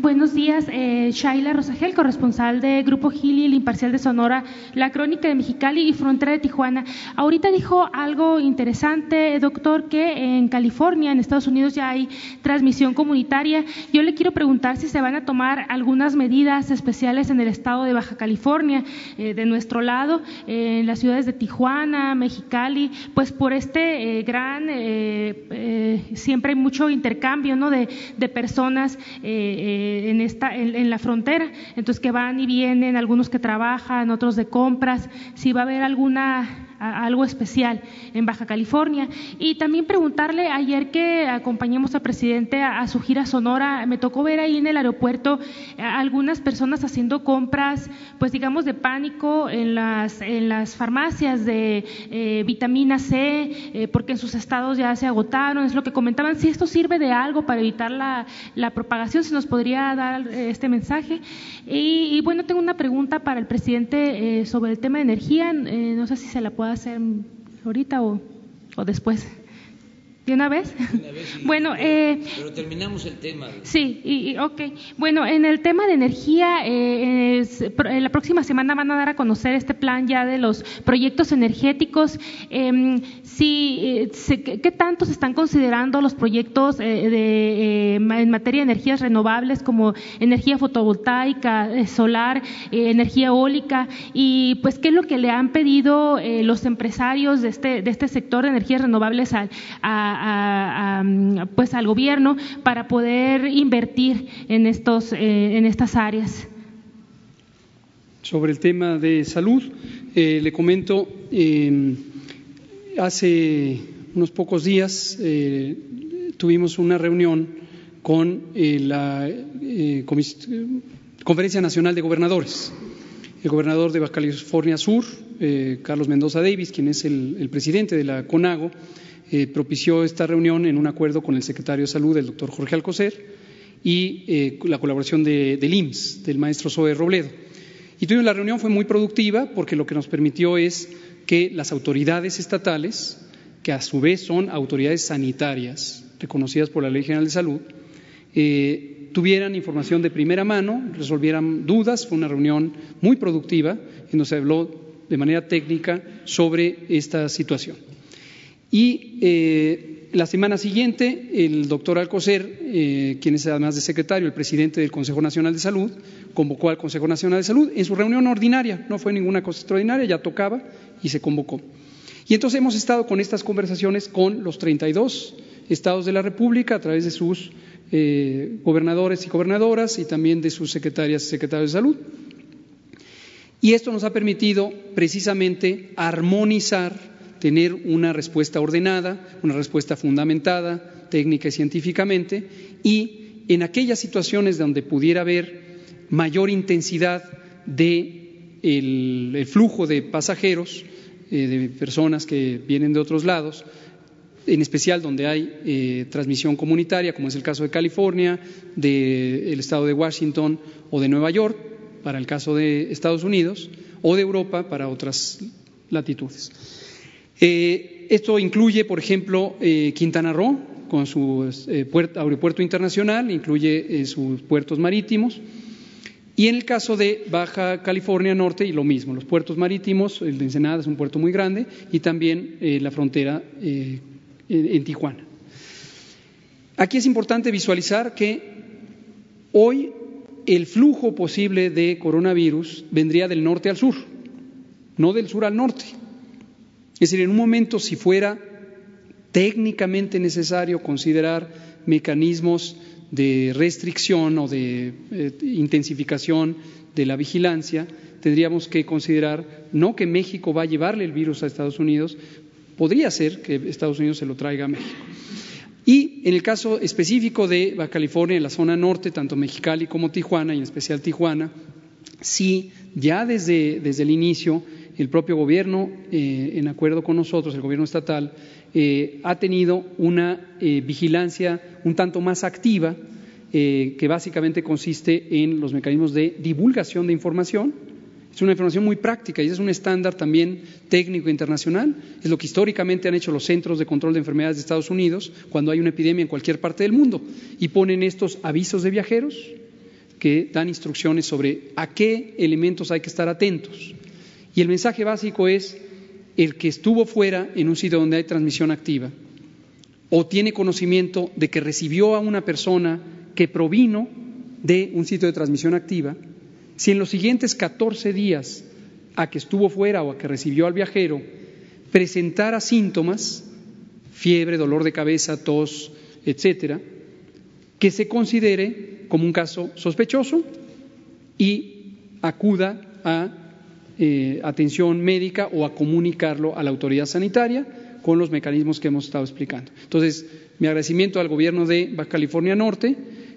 E: Buenos días, eh, Shaila Rosagel, corresponsal de Grupo Gili, el Imparcial de Sonora, La Crónica de Mexicali y Frontera de Tijuana. Ahorita dijo algo interesante, doctor, que en California, en Estados Unidos, ya hay transmisión comunitaria. Yo le quiero preguntar si se van a tomar algunas medidas especiales en el estado de Baja California, eh, de nuestro lado, eh, en las ciudades de Tijuana, Mexicali, pues por este eh, gran, siempre hay mucho intercambio ¿no? de, de personas en, esta, en, la frontera, entonces que van y vienen, algunos que trabajan, otros de compras, si va a haber alguna algo especial en Baja California. Y también preguntarle, ayer que acompañamos al presidente a, su gira sonora, me tocó ver ahí en el aeropuerto algunas personas haciendo compras, pues digamos, de pánico en las, farmacias de eh, vitamina C, eh, porque en sus estados ya se agotaron, es lo que comentaban, si esto sirve de algo para evitar la, propagación, si nos podría dar eh, este mensaje. Y, bueno, tengo una pregunta para el presidente eh, sobre el tema de energía. Eh, no sé si se la puedo hacer ahorita o, o después. ¿De una vez? bueno,
A: eh, pero, terminamos el tema.
E: Sí, y, ok. Bueno, en el tema de energía, eh, la próxima semana van a dar a conocer este plan ya de los proyectos energéticos. Eh, sí, ¿Qué tanto se están considerando los proyectos eh, de, en materia de energías renovables como energía fotovoltaica, solar, energía eólica? Y pues, ¿qué es lo que le han pedido los empresarios de este, de este sector de energías renovables al, a pues al gobierno para poder invertir en, estos, eh, en estas áreas.
B: Sobre el tema de salud, eh, le comento, em, hace unos pocos días eh, tuvimos una reunión con la Conferencia Nacional de Gobernadores. El gobernador de Baja California Sur, Carlos Mendoza Davis, quien es el presidente de la CONAGO, eh, propició esta reunión en un acuerdo con el secretario de Salud, el doctor Jorge Alcocer, y eh, la colaboración de, del IMSS, del maestro Zoe Robledo. Y la reunión, fue muy productiva porque lo que nos permitió es que las autoridades estatales, que a su vez son autoridades sanitarias reconocidas por la Ley General de Salud, eh, tuvieran información de primera mano, resolvieran dudas. Fue una reunión muy productiva en donde se habló de manera técnica sobre esta situación. Y eh, la semana siguiente, el doctor Alcocer, eh, quien es además de secretario, el presidente del Consejo Nacional de Salud, convocó al Consejo Nacional de Salud en su reunión ordinaria, no fue ninguna cosa extraordinaria, ya tocaba y se convocó. Y entonces hemos estado con estas conversaciones con los 32 estados de la República a través de sus eh, gobernadores y gobernadoras y también de sus secretarias y secretarios de salud. Y esto nos ha permitido precisamente armonizar, tener una respuesta ordenada, una respuesta fundamentada técnica y científicamente, y en aquellas situaciones donde pudiera haber mayor intensidad de el, flujo de pasajeros, eh, de personas que vienen de otros lados, en especial donde hay eh, transmisión comunitaria, como es el caso de California, del estado de Washington o de Nueva York, para el caso de Estados Unidos, o de Europa para otras latitudes. Eh, esto incluye, por ejemplo, eh, Quintana Roo, con su aeropuerto internacional, incluye sus puertos marítimos, y en el caso de Baja California Norte, y lo mismo, los puertos marítimos, el de Ensenada es un puerto muy grande, y también la frontera en, Tijuana. Aquí es importante visualizar que hoy el flujo posible de coronavirus vendría del norte al sur, no del sur al norte. Es decir, en un momento, si fuera técnicamente necesario considerar mecanismos de restricción o de eh, intensificación de la vigilancia, tendríamos que considerar no que México va a llevarle el virus a Estados Unidos, podría ser que Estados Unidos se lo traiga a México. Y en el caso específico de California, en la zona norte, tanto Mexicali como Tijuana, y en especial Tijuana, sí, ya desde, desde el inicio, el propio gobierno, eh, en acuerdo con nosotros, el gobierno estatal, eh, ha tenido una eh, vigilancia un tanto más activa, que básicamente consiste en los mecanismos de divulgación de información, es una información muy práctica y es un estándar también técnico internacional. Es lo que históricamente han hecho los Centros de Control de Enfermedades de Estados Unidos cuando hay una epidemia en cualquier parte del mundo y ponen estos avisos de viajeros que dan instrucciones sobre a qué elementos hay que estar atentos. Y el mensaje básico es el que estuvo fuera en un sitio donde hay transmisión activa o tiene conocimiento de que recibió a una persona que provino de un sitio de transmisión activa, si en los siguientes 14 días a que estuvo fuera o a que recibió al viajero presentara síntomas, fiebre, dolor de cabeza, tos, etcétera, que se considere como un caso sospechoso y acuda a eh, atención médica o a comunicarlo a la autoridad sanitaria con los mecanismos que hemos estado explicando. Entonces, mi agradecimiento al gobierno de Baja California Norte.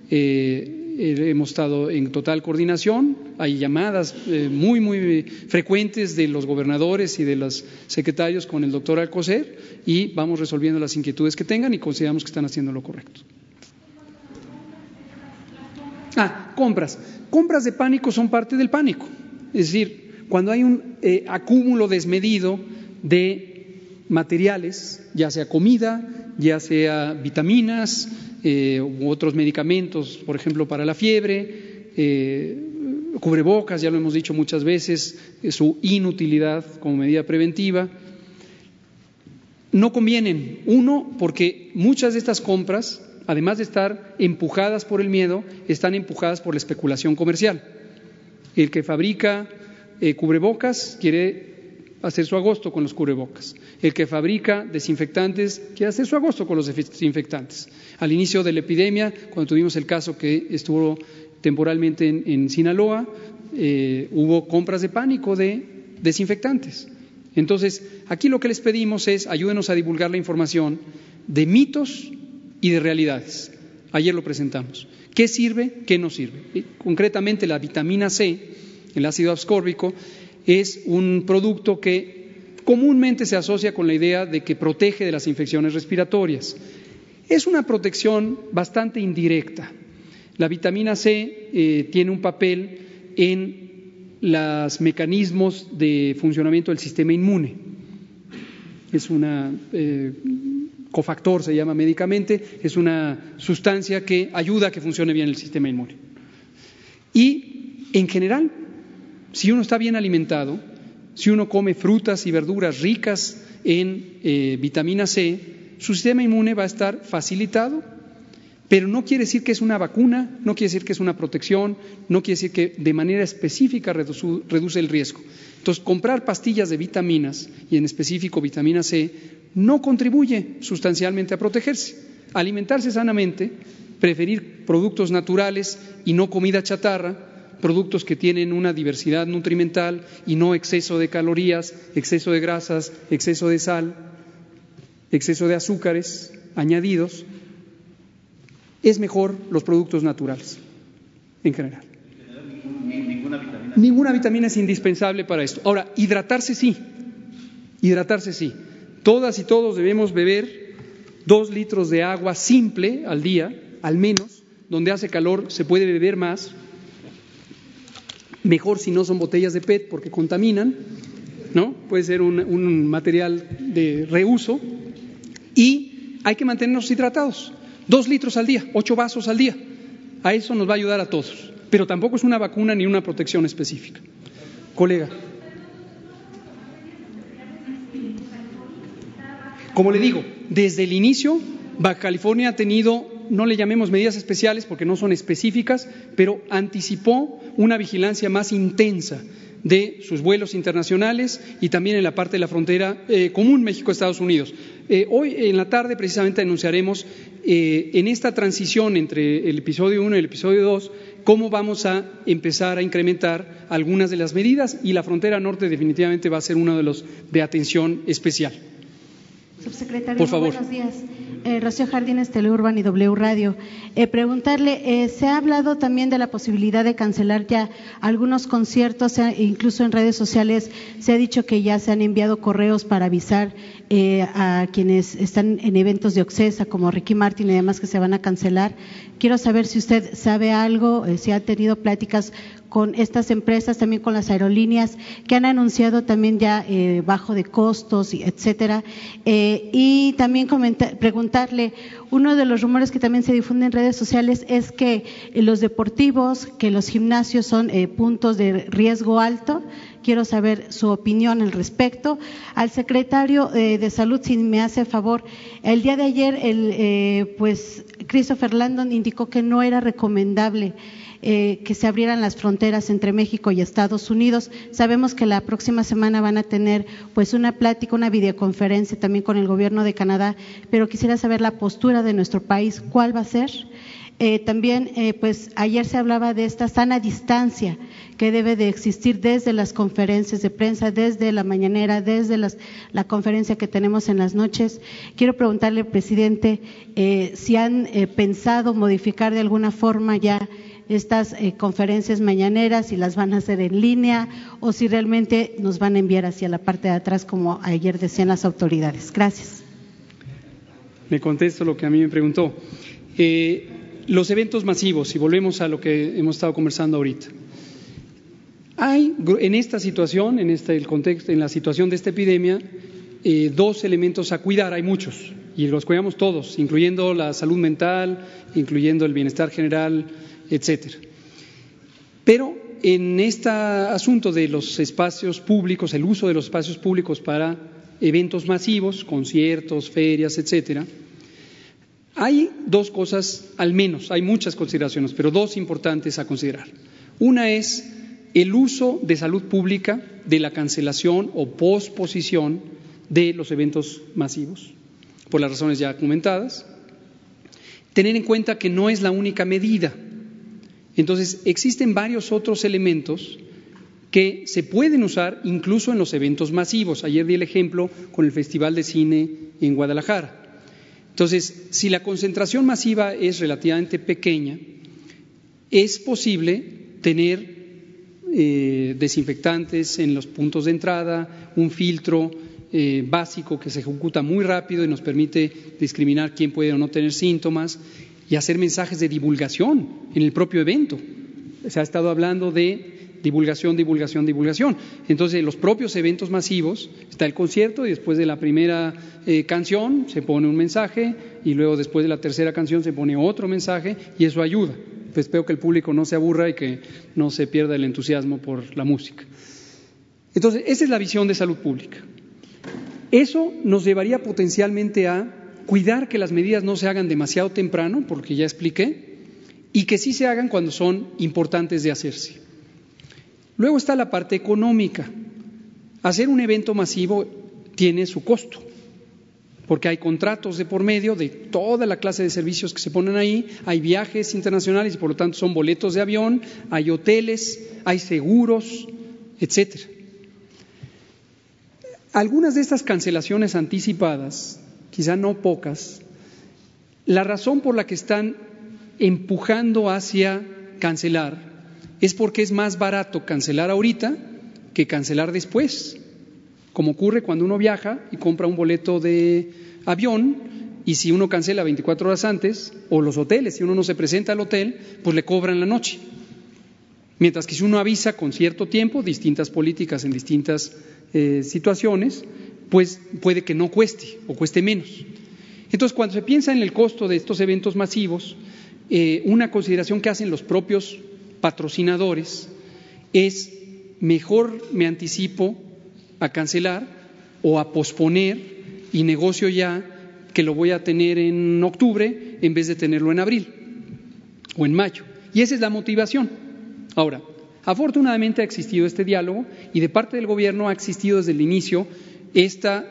B: Eh, eh, hemos estado en total coordinación, hay llamadas muy, muy frecuentes de los gobernadores y de los secretarios con el doctor Alcocer y vamos resolviendo las inquietudes que tengan y consideramos que están haciendo lo correcto. Ah, compras. Compras de pánico son parte del pánico. Es decir, cuando hay un eh, acúmulo desmedido de materiales, ya sea comida, ya sea vitaminas, eh, u otros medicamentos, por ejemplo, para la fiebre, eh, cubrebocas, ya lo hemos dicho muchas veces, eh, su inutilidad como medida preventiva. No convienen, uno, porque muchas de estas compras, además de estar empujadas por el miedo, están empujadas por la especulación comercial. El que fabrica cubrebocas quiere hacer su agosto con los cubrebocas. El que fabrica desinfectantes quiere hacer su agosto con los desinfectantes. Al inicio de la epidemia, cuando tuvimos el caso que estuvo temporalmente en, Sinaloa, eh, hubo compras de pánico de desinfectantes. Entonces, aquí lo que les pedimos es ayúdenos a divulgar la información de mitos y de realidades. Ayer lo presentamos. ¿Qué sirve? ¿Qué no sirve? Concretamente, la vitamina C, el ácido ascórbico, es un producto que comúnmente se asocia con la idea de que protege de las infecciones respiratorias. Es una protección bastante indirecta. La vitamina C eh, tiene un papel en los mecanismos de funcionamiento del sistema inmune. Es un eh, cofactor, se llama médicamente, es una sustancia que ayuda a que funcione bien el sistema inmune. Y en general, si uno está bien alimentado, si uno come frutas y verduras ricas en eh, vitamina C, su sistema inmune va a estar facilitado, pero no quiere decir que es una vacuna, no quiere decir que es una protección, no quiere decir que de manera específica reduce el riesgo. Entonces, comprar pastillas de vitaminas, y en específico vitamina C, no contribuye sustancialmente a protegerse. Alimentarse sanamente, preferir productos naturales y no comida chatarra, productos que tienen una diversidad nutrimental y no exceso de calorías, exceso de grasas, exceso de sal, exceso de azúcares añadidos, es mejor los productos naturales en general. Ninguna vitamina. Ninguna vitamina es indispensable para esto. Ahora, hidratarse sí, hidratarse sí. Todas y todos debemos beber dos litros de agua simple al día, al menos. Donde hace calor se puede beber más. Mejor si no son botellas de PET porque contaminan, ¿no? Puede ser un, un material de reuso. Y hay que mantenernos hidratados. Dos litros al día, ocho vasos al día. A eso nos va a ayudar a todos. Pero tampoco es una vacuna ni una protección específica. Colega. Como le digo, desde el inicio, Baja California ha tenido, no le llamemos medidas especiales porque no son específicas, pero anticipó una vigilancia más intensa de sus vuelos internacionales y también en la parte de la frontera eh, común México-Estados Unidos. Eh, hoy en la tarde precisamente anunciaremos eh, en esta transición entre el episodio 1 y el episodio 2 cómo vamos a empezar a incrementar algunas de las medidas y la frontera norte definitivamente va a ser uno de los de atención especial.
F: Subsecretario, Por favor. buenos días. Eh, Rocío Jardines, Teleurban y W Radio. Eh, preguntarle, eh, se ha hablado también de la posibilidad de cancelar ya algunos conciertos, incluso en redes sociales se ha dicho que ya se han enviado correos para avisar a quienes están en eventos de Occesa, como Ricky Martin y demás, que se van a cancelar. Quiero saber si usted sabe algo, si ha tenido pláticas con estas empresas, también con las aerolíneas, que han anunciado también ya eh, bajo de costos, etcétera. Eh, y también preguntarle, uno de los rumores que también se difunden en redes sociales es que los deportivos, que los gimnasios son eh, puntos de riesgo alto. Quiero saber su opinión al respecto. Al secretario de Salud, si me hace favor, el día de ayer, el, pues Christopher Landon indicó que no era recomendable eh, que se abrieran las fronteras entre México y Estados Unidos. Sabemos que la próxima semana van a tener pues una plática, una videoconferencia también con el gobierno de Canadá, pero quisiera saber la postura de nuestro país, cuál va a ser. Eh, también, eh, pues ayer se hablaba de esta sana distancia que debe de existir desde las conferencias de prensa, desde la mañanera, desde la conferencia que tenemos en las noches. Quiero preguntarle, presidente, si han pensado modificar de alguna forma ya estas eh, conferencias mañaneras, si las van a hacer en línea o si realmente nos van a enviar hacia la parte de atrás, como ayer decían las autoridades. Gracias.
B: Me contesto lo que a mí me preguntó. Eh, los eventos masivos, y volvemos a lo que hemos estado conversando ahorita. Hay en esta situación, en este contexto, en la situación de esta epidemia, eh, dos elementos a cuidar. Hay muchos y los cuidamos todos, incluyendo la salud mental, incluyendo el bienestar general etcétera. Pero en este asunto de los espacios públicos, el uso de los espacios públicos para eventos masivos, conciertos, ferias, etcétera, hay dos cosas, al menos, hay muchas consideraciones, pero dos importantes a considerar. Una es el uso de salud pública de la cancelación o posposición de los eventos masivos, por las razones ya comentadas. Tener en cuenta que no es la única medida entonces, existen varios otros elementos que se pueden usar incluso en los eventos masivos. Ayer di el ejemplo con el Festival de Cine en Guadalajara. Entonces, si la concentración masiva es relativamente pequeña, es posible tener eh, desinfectantes en los puntos de entrada, un filtro eh, básico que se ejecuta muy rápido y nos permite discriminar quién puede o no tener síntomas y hacer mensajes de divulgación en el propio evento. Se ha estado hablando de divulgación, divulgación, divulgación. Entonces, en los propios eventos masivos está el concierto y después de la primera eh, canción se pone un mensaje y luego después de la tercera canción se pone otro mensaje y eso ayuda. Pues espero que el público no se aburra y que no se pierda el entusiasmo por la música. Entonces, esa es la visión de salud pública. Eso nos llevaría potencialmente a cuidar que las medidas no se hagan demasiado temprano, porque ya expliqué, y que sí se hagan cuando son importantes de hacerse. Luego está la parte económica. Hacer un evento masivo tiene su costo. porque hay contratos de por medio de toda la clase de servicios que se ponen ahí, hay viajes internacionales y por lo tanto son boletos de avión, hay hoteles, hay seguros, etcétera. Algunas de estas cancelaciones anticipadas, quizá no pocas, la razón por la que están empujando hacia cancelar es porque es más barato cancelar ahorita que cancelar después como ocurre cuando uno viaja y compra un boleto de avión y si uno cancela 24 horas antes, o los hoteles, si uno no se presenta al hotel, pues le cobran la noche. Mientras que si uno avisa con cierto tiempo, distintas políticas en distintas eh, situaciones, pues puede que no cueste o cueste menos. Entonces, cuando se piensa en el costo de estos eventos masivos, eh, una consideración que hacen los propios patrocinadores es mejor me anticipo a cancelar o a posponer y negocio ya que lo voy a tener en octubre en vez de tenerlo en abril o en mayo. Y esa es la motivación. Ahora, afortunadamente ha existido este diálogo y de parte del Gobierno ha existido desde el inicio este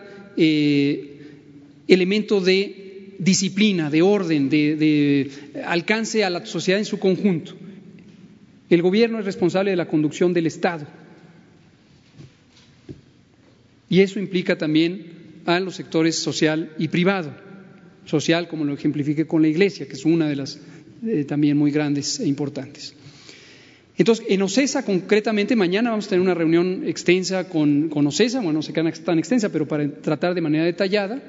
B: elemento de disciplina, de orden, de alcance a la sociedad en su conjunto. El Gobierno es responsable de la conducción del Estado y eso implica también a los sectores social y privado. Social, como lo ejemplifique con la Iglesia, que es una de las eh, también muy grandes e importantes. Entonces, en OCESA concretamente, mañana vamos a tener una reunión extensa con, con OCESA, bueno, no sé qué tan extensa, pero para tratar de manera detallada.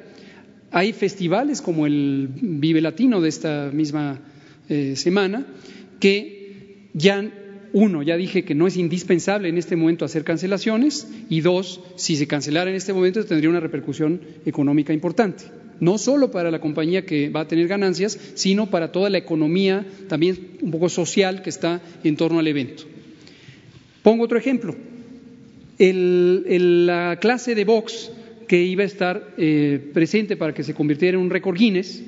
B: Hay festivales como el Vive Latino de esta misma eh, semana que ya uno, ya dije que no es indispensable en este momento hacer cancelaciones y dos, si se cancelara en este momento tendría una repercusión económica importante, no solo para la compañía que va a tener ganancias, sino para toda la economía también un poco social que está en torno al evento. Pongo otro ejemplo. la clase de box que iba a estar eh, presente para que se convirtiera en un récord Guinness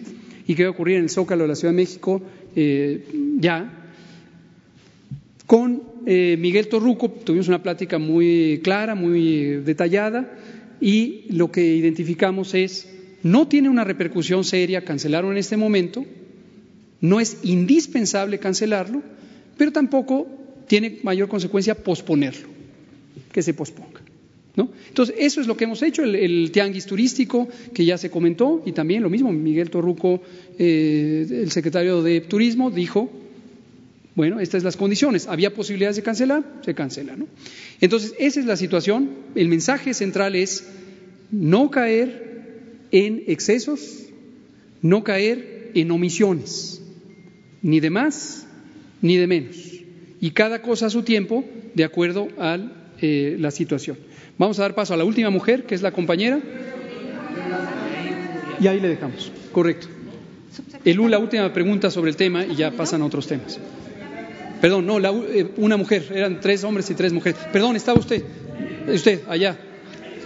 B: y que iba a ocurrir en el Zócalo de la Ciudad de México eh, ya, con eh, Miguel Torruco tuvimos una plática muy clara, muy detallada, y lo que identificamos es, no tiene una repercusión seria cancelarlo en este momento, no es indispensable cancelarlo, pero tampoco tiene mayor consecuencia posponerlo, que se posponga. ¿no? Entonces, eso es lo que hemos hecho, el, tianguis turístico que ya se comentó, y también lo mismo, Miguel Torruco, eh, el secretario de Turismo, dijo bueno, estas son las condiciones. ¿Había posibilidades de cancelar? Se cancela. Entonces, esa es la situación. El mensaje central es no caer en excesos, no caer en omisiones, ni de más ni de menos. Y cada cosa a su tiempo, de acuerdo a eh, la situación. Vamos a dar paso a la última mujer, que es la compañera. Y ahí le dejamos. Correcto. Elú, la última pregunta sobre el tema y ya pasan a otros temas. Perdón, no, eh, una mujer, eran tres hombres y tres mujeres. Perdón, estaba usted, usted, allá.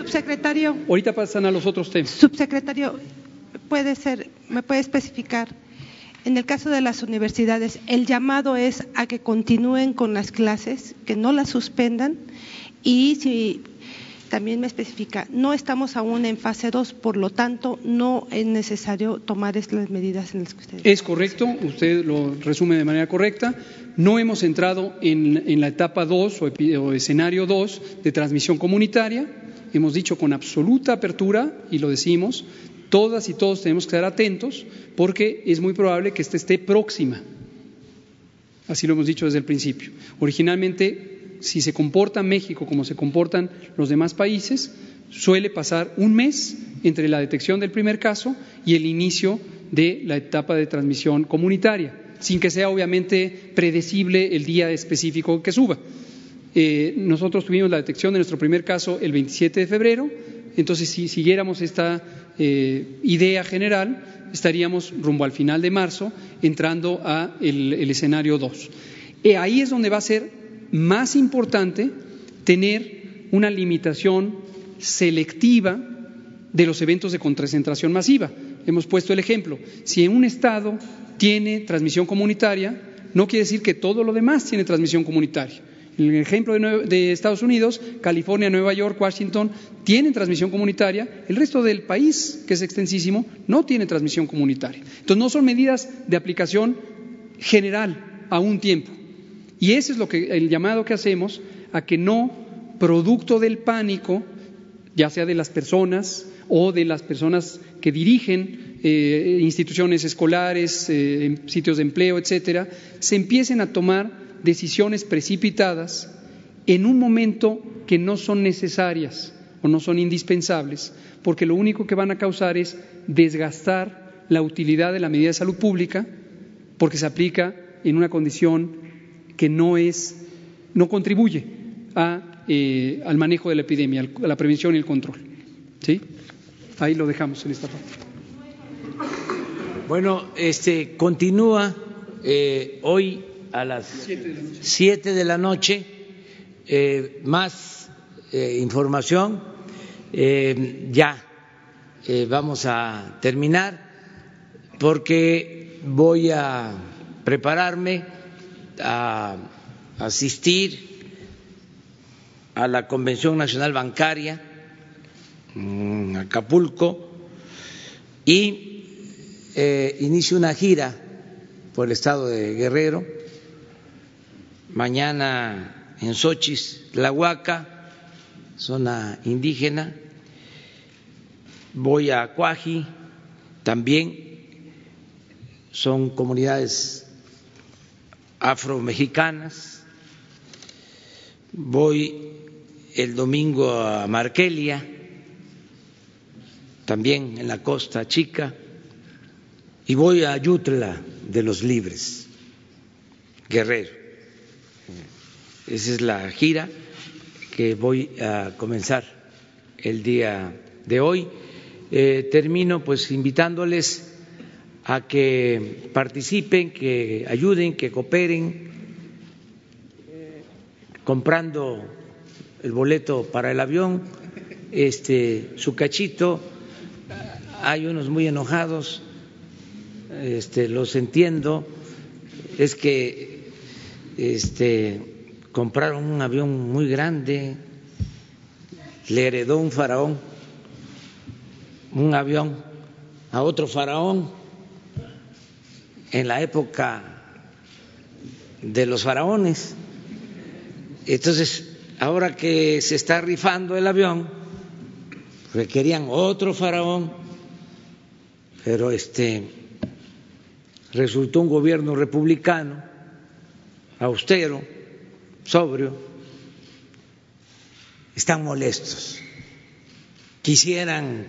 G: Subsecretario.
B: Ahorita pasan a los otros temas.
G: Subsecretario, puede ser, me puede especificar. En el caso de las universidades, el llamado es a que continúen con las clases, que no las suspendan y si también me especifica, no estamos aún en fase 2, por lo tanto, no es necesario tomar estas medidas en las que usted.
B: Es correcto, usted lo resume de manera correcta. No hemos entrado en, la etapa 2 o, escenario 2 de transmisión comunitaria. Hemos dicho con absoluta apertura, y lo decimos, todas y todos tenemos que estar atentos porque es muy probable que esta esté próxima. Así lo hemos dicho desde el principio. Originalmente si se comporta México como se comportan los demás países, suele pasar un mes entre la detección del primer caso y el inicio de la etapa de transmisión comunitaria, sin que sea obviamente predecible el día específico que suba. Eh, nosotros tuvimos la detección de nuestro primer caso el 27 de febrero, entonces si siguiéramos esta eh, idea general, estaríamos rumbo al final de marzo entrando a el, escenario 2. Eh, ahí es donde va a ser más importante tener una limitación selectiva de los eventos de concentración masiva. Hemos puesto el ejemplo. Si en un estado tiene transmisión comunitaria, no quiere decir que todo lo demás tiene transmisión comunitaria. En el ejemplo de, Estados Unidos, California, Nueva York, Washington tienen transmisión comunitaria, el resto del país, que es extensísimo, no tiene transmisión comunitaria. Entonces, no son medidas de aplicación general a un tiempo. Y ese es lo que el llamado que hacemos a que no producto del pánico, ya sea de las personas o de las personas que dirigen eh, instituciones escolares, eh, sitios de empleo, etcétera, se empiecen a tomar decisiones precipitadas en un momento que no son necesarias o no son indispensables, porque lo único que van a causar es desgastar la utilidad de la medida de salud pública, porque se aplica en una condición que no es, no contribuye eh, al manejo de la epidemia, a la prevención y el control. ¿Sí? Ahí lo dejamos en esta parte.
A: Bueno, este continúa eh, hoy a las 7 de la noche, eh, más eh, información. ya vamos a terminar porque voy a prepararme a asistir a la Convención Nacional Bancaria en Acapulco y inicio una gira por el estado de Guerrero mañana en Xochis, Huaca, zona indígena, voy a Cuaji, también. Son comunidades afromexicanas, voy el domingo a Markelia, también en la Costa Chica, y voy a Yutla de los Libres, Guerrero. Esa es la gira que voy a comenzar el día de hoy. Eh, termino pues invitándoles a que participen, que ayuden, que cooperen, comprando el boleto para el avión, este, su cachito. Hay unos muy enojados, este, los entiendo. Es que este, compraron un avión muy grande, le heredó un faraón un avión a otro faraón en la época de los faraones. Entonces, ahora que se está rifando el avión, requerían otro faraón, pero este resultó un gobierno republicano austero sobrio, están molestos. Quisieran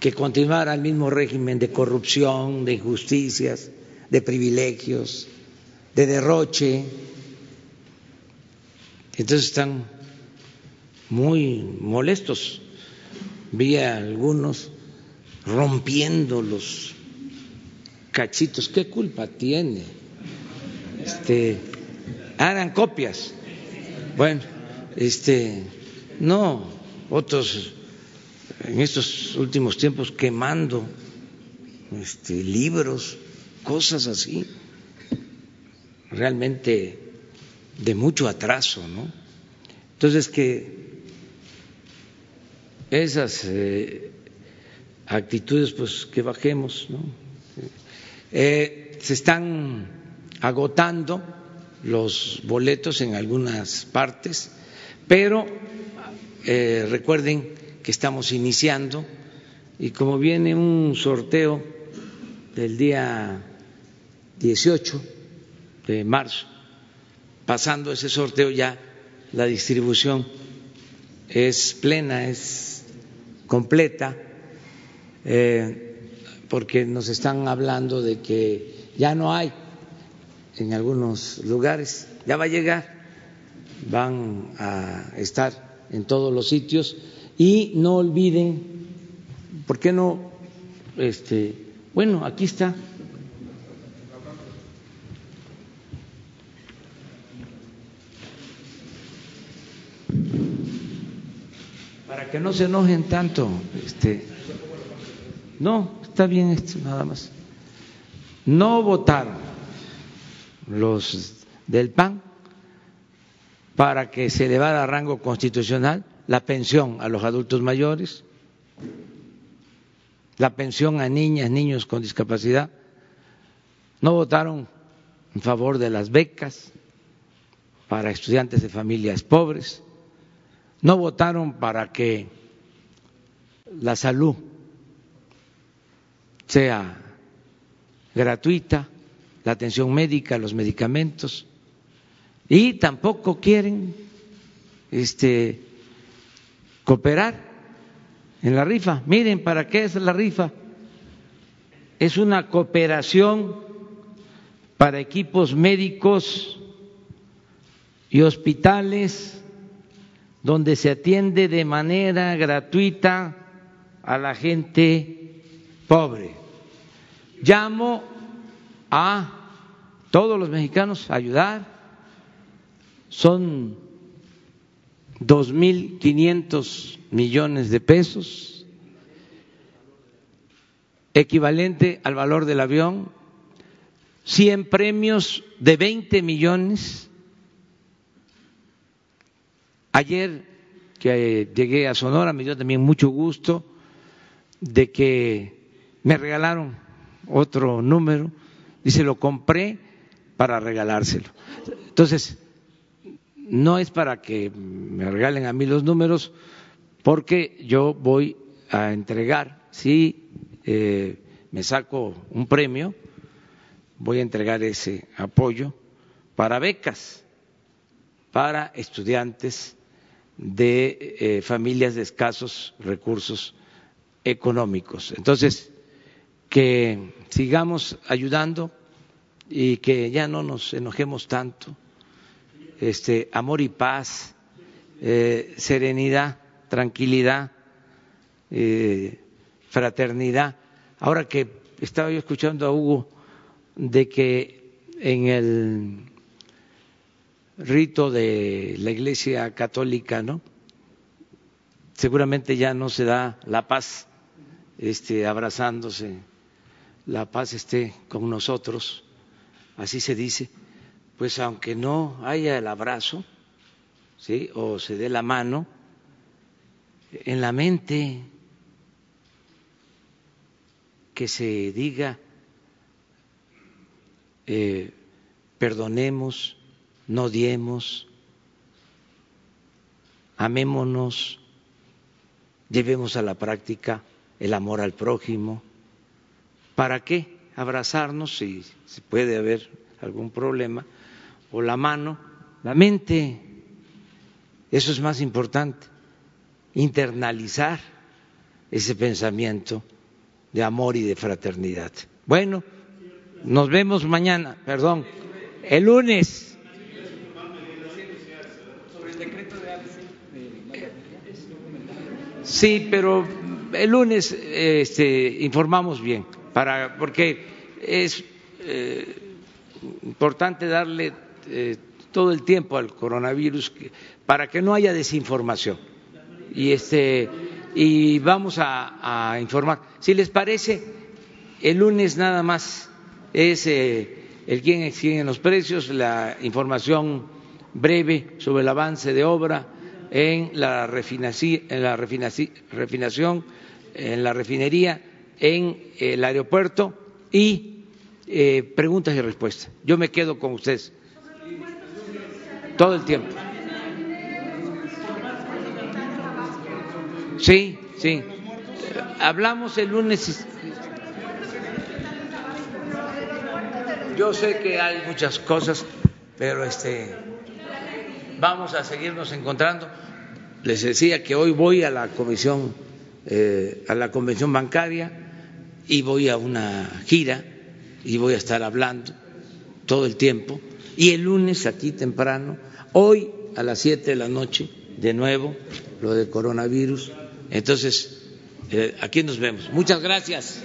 A: que continuara el mismo régimen de corrupción, de injusticias, de privilegios, de derroche. Entonces están muy molestos. Vi a algunos rompiendo los cachitos. ¿Qué culpa tiene? Este, hagan copias. Bueno, este, no, otros en estos últimos tiempos quemando este, libros, cosas así, realmente de mucho atraso, ¿no? Entonces que esas eh, actitudes, pues que bajemos, ¿no? Eh, se están agotando los boletos en algunas partes, pero eh, recuerden que estamos iniciando y como viene un sorteo del día 18 de marzo, pasando ese sorteo ya la distribución es plena, es completa, eh, porque nos están hablando de que ya no hay en algunos lugares, ya va a llegar, van a estar en todos los sitios y no olviden, ¿por qué no? Este, bueno, aquí está. Para que no se enojen tanto, este, no, está bien esto, nada más. No votaron los del PAN para que se elevara a rango constitucional la pensión a los adultos mayores, la pensión a niñas, niños con discapacidad. No votaron en favor de las becas para estudiantes de familias pobres. No votaron para que la salud sea gratuita, la atención médica, los medicamentos, y tampoco quieren este, cooperar en la rifa. Miren, ¿para qué es la rifa? Es una cooperación para equipos médicos y hospitales donde se atiende de manera gratuita a la gente pobre. Llamo a todos los mexicanos ayudar. Son dos mil quinientos millones de pesos, equivalente al valor del avión, cien premios de veinte millones. Ayer que llegué a Sonora me dio también mucho gusto de que me regalaron otro número, dice, lo compré para regalárselo. Entonces, no es para que me regalen a mí los números, porque yo voy a entregar, si eh, me saco un premio, voy a entregar ese apoyo para becas para estudiantes de eh, familias de escasos recursos económicos. Entonces, que sigamos ayudando y que ya no nos enojemos tanto este, amor y paz, eh, serenidad, tranquilidad, eh, fraternidad. Ahora que estaba yo escuchando a Hugo de que en el rito de la Iglesia Católica, ¿no? Seguramente ya no se da la paz este, abrazándose, la paz esté con nosotros, así se dice pues aunque no haya el abrazo, ¿sí? o se dé la mano, en la mente que se diga, eh, perdonemos, no diemos, amémonos, llevemos a la práctica el amor al prójimo. ¿Para qué abrazarnos si, puede haber algún problema? o la mano, la mente. Eso es más importante, internalizar ese pensamiento de amor y de fraternidad. Bueno, nos vemos mañana, perdón, el lunes. Sí, pero el lunes este, informamos bien, para, porque es eh, importante darle eh, todo el tiempo al coronavirus para que no haya desinformación. Y, este, y vamos a, informar. Si les parece, el lunes nada más es eh, el quién en los precios, la información breve sobre el avance de obra en la, en la refinación, en la refinería, en el aeropuerto y eh, preguntas y respuestas. Yo me quedo con ustedes todo el tiempo. Sí, sí. Hablamos el lunes. Yo sé que hay muchas cosas, pero este vamos a seguirnos encontrando. Les decía que hoy voy a la comisión, eh, a la convención bancaria y voy a una gira y voy a estar hablando todo el tiempo y el lunes aquí temprano, hoy a las siete de la noche, de nuevo, lo de coronavirus. Entonces, eh, aquí nos vemos. Muchas gracias.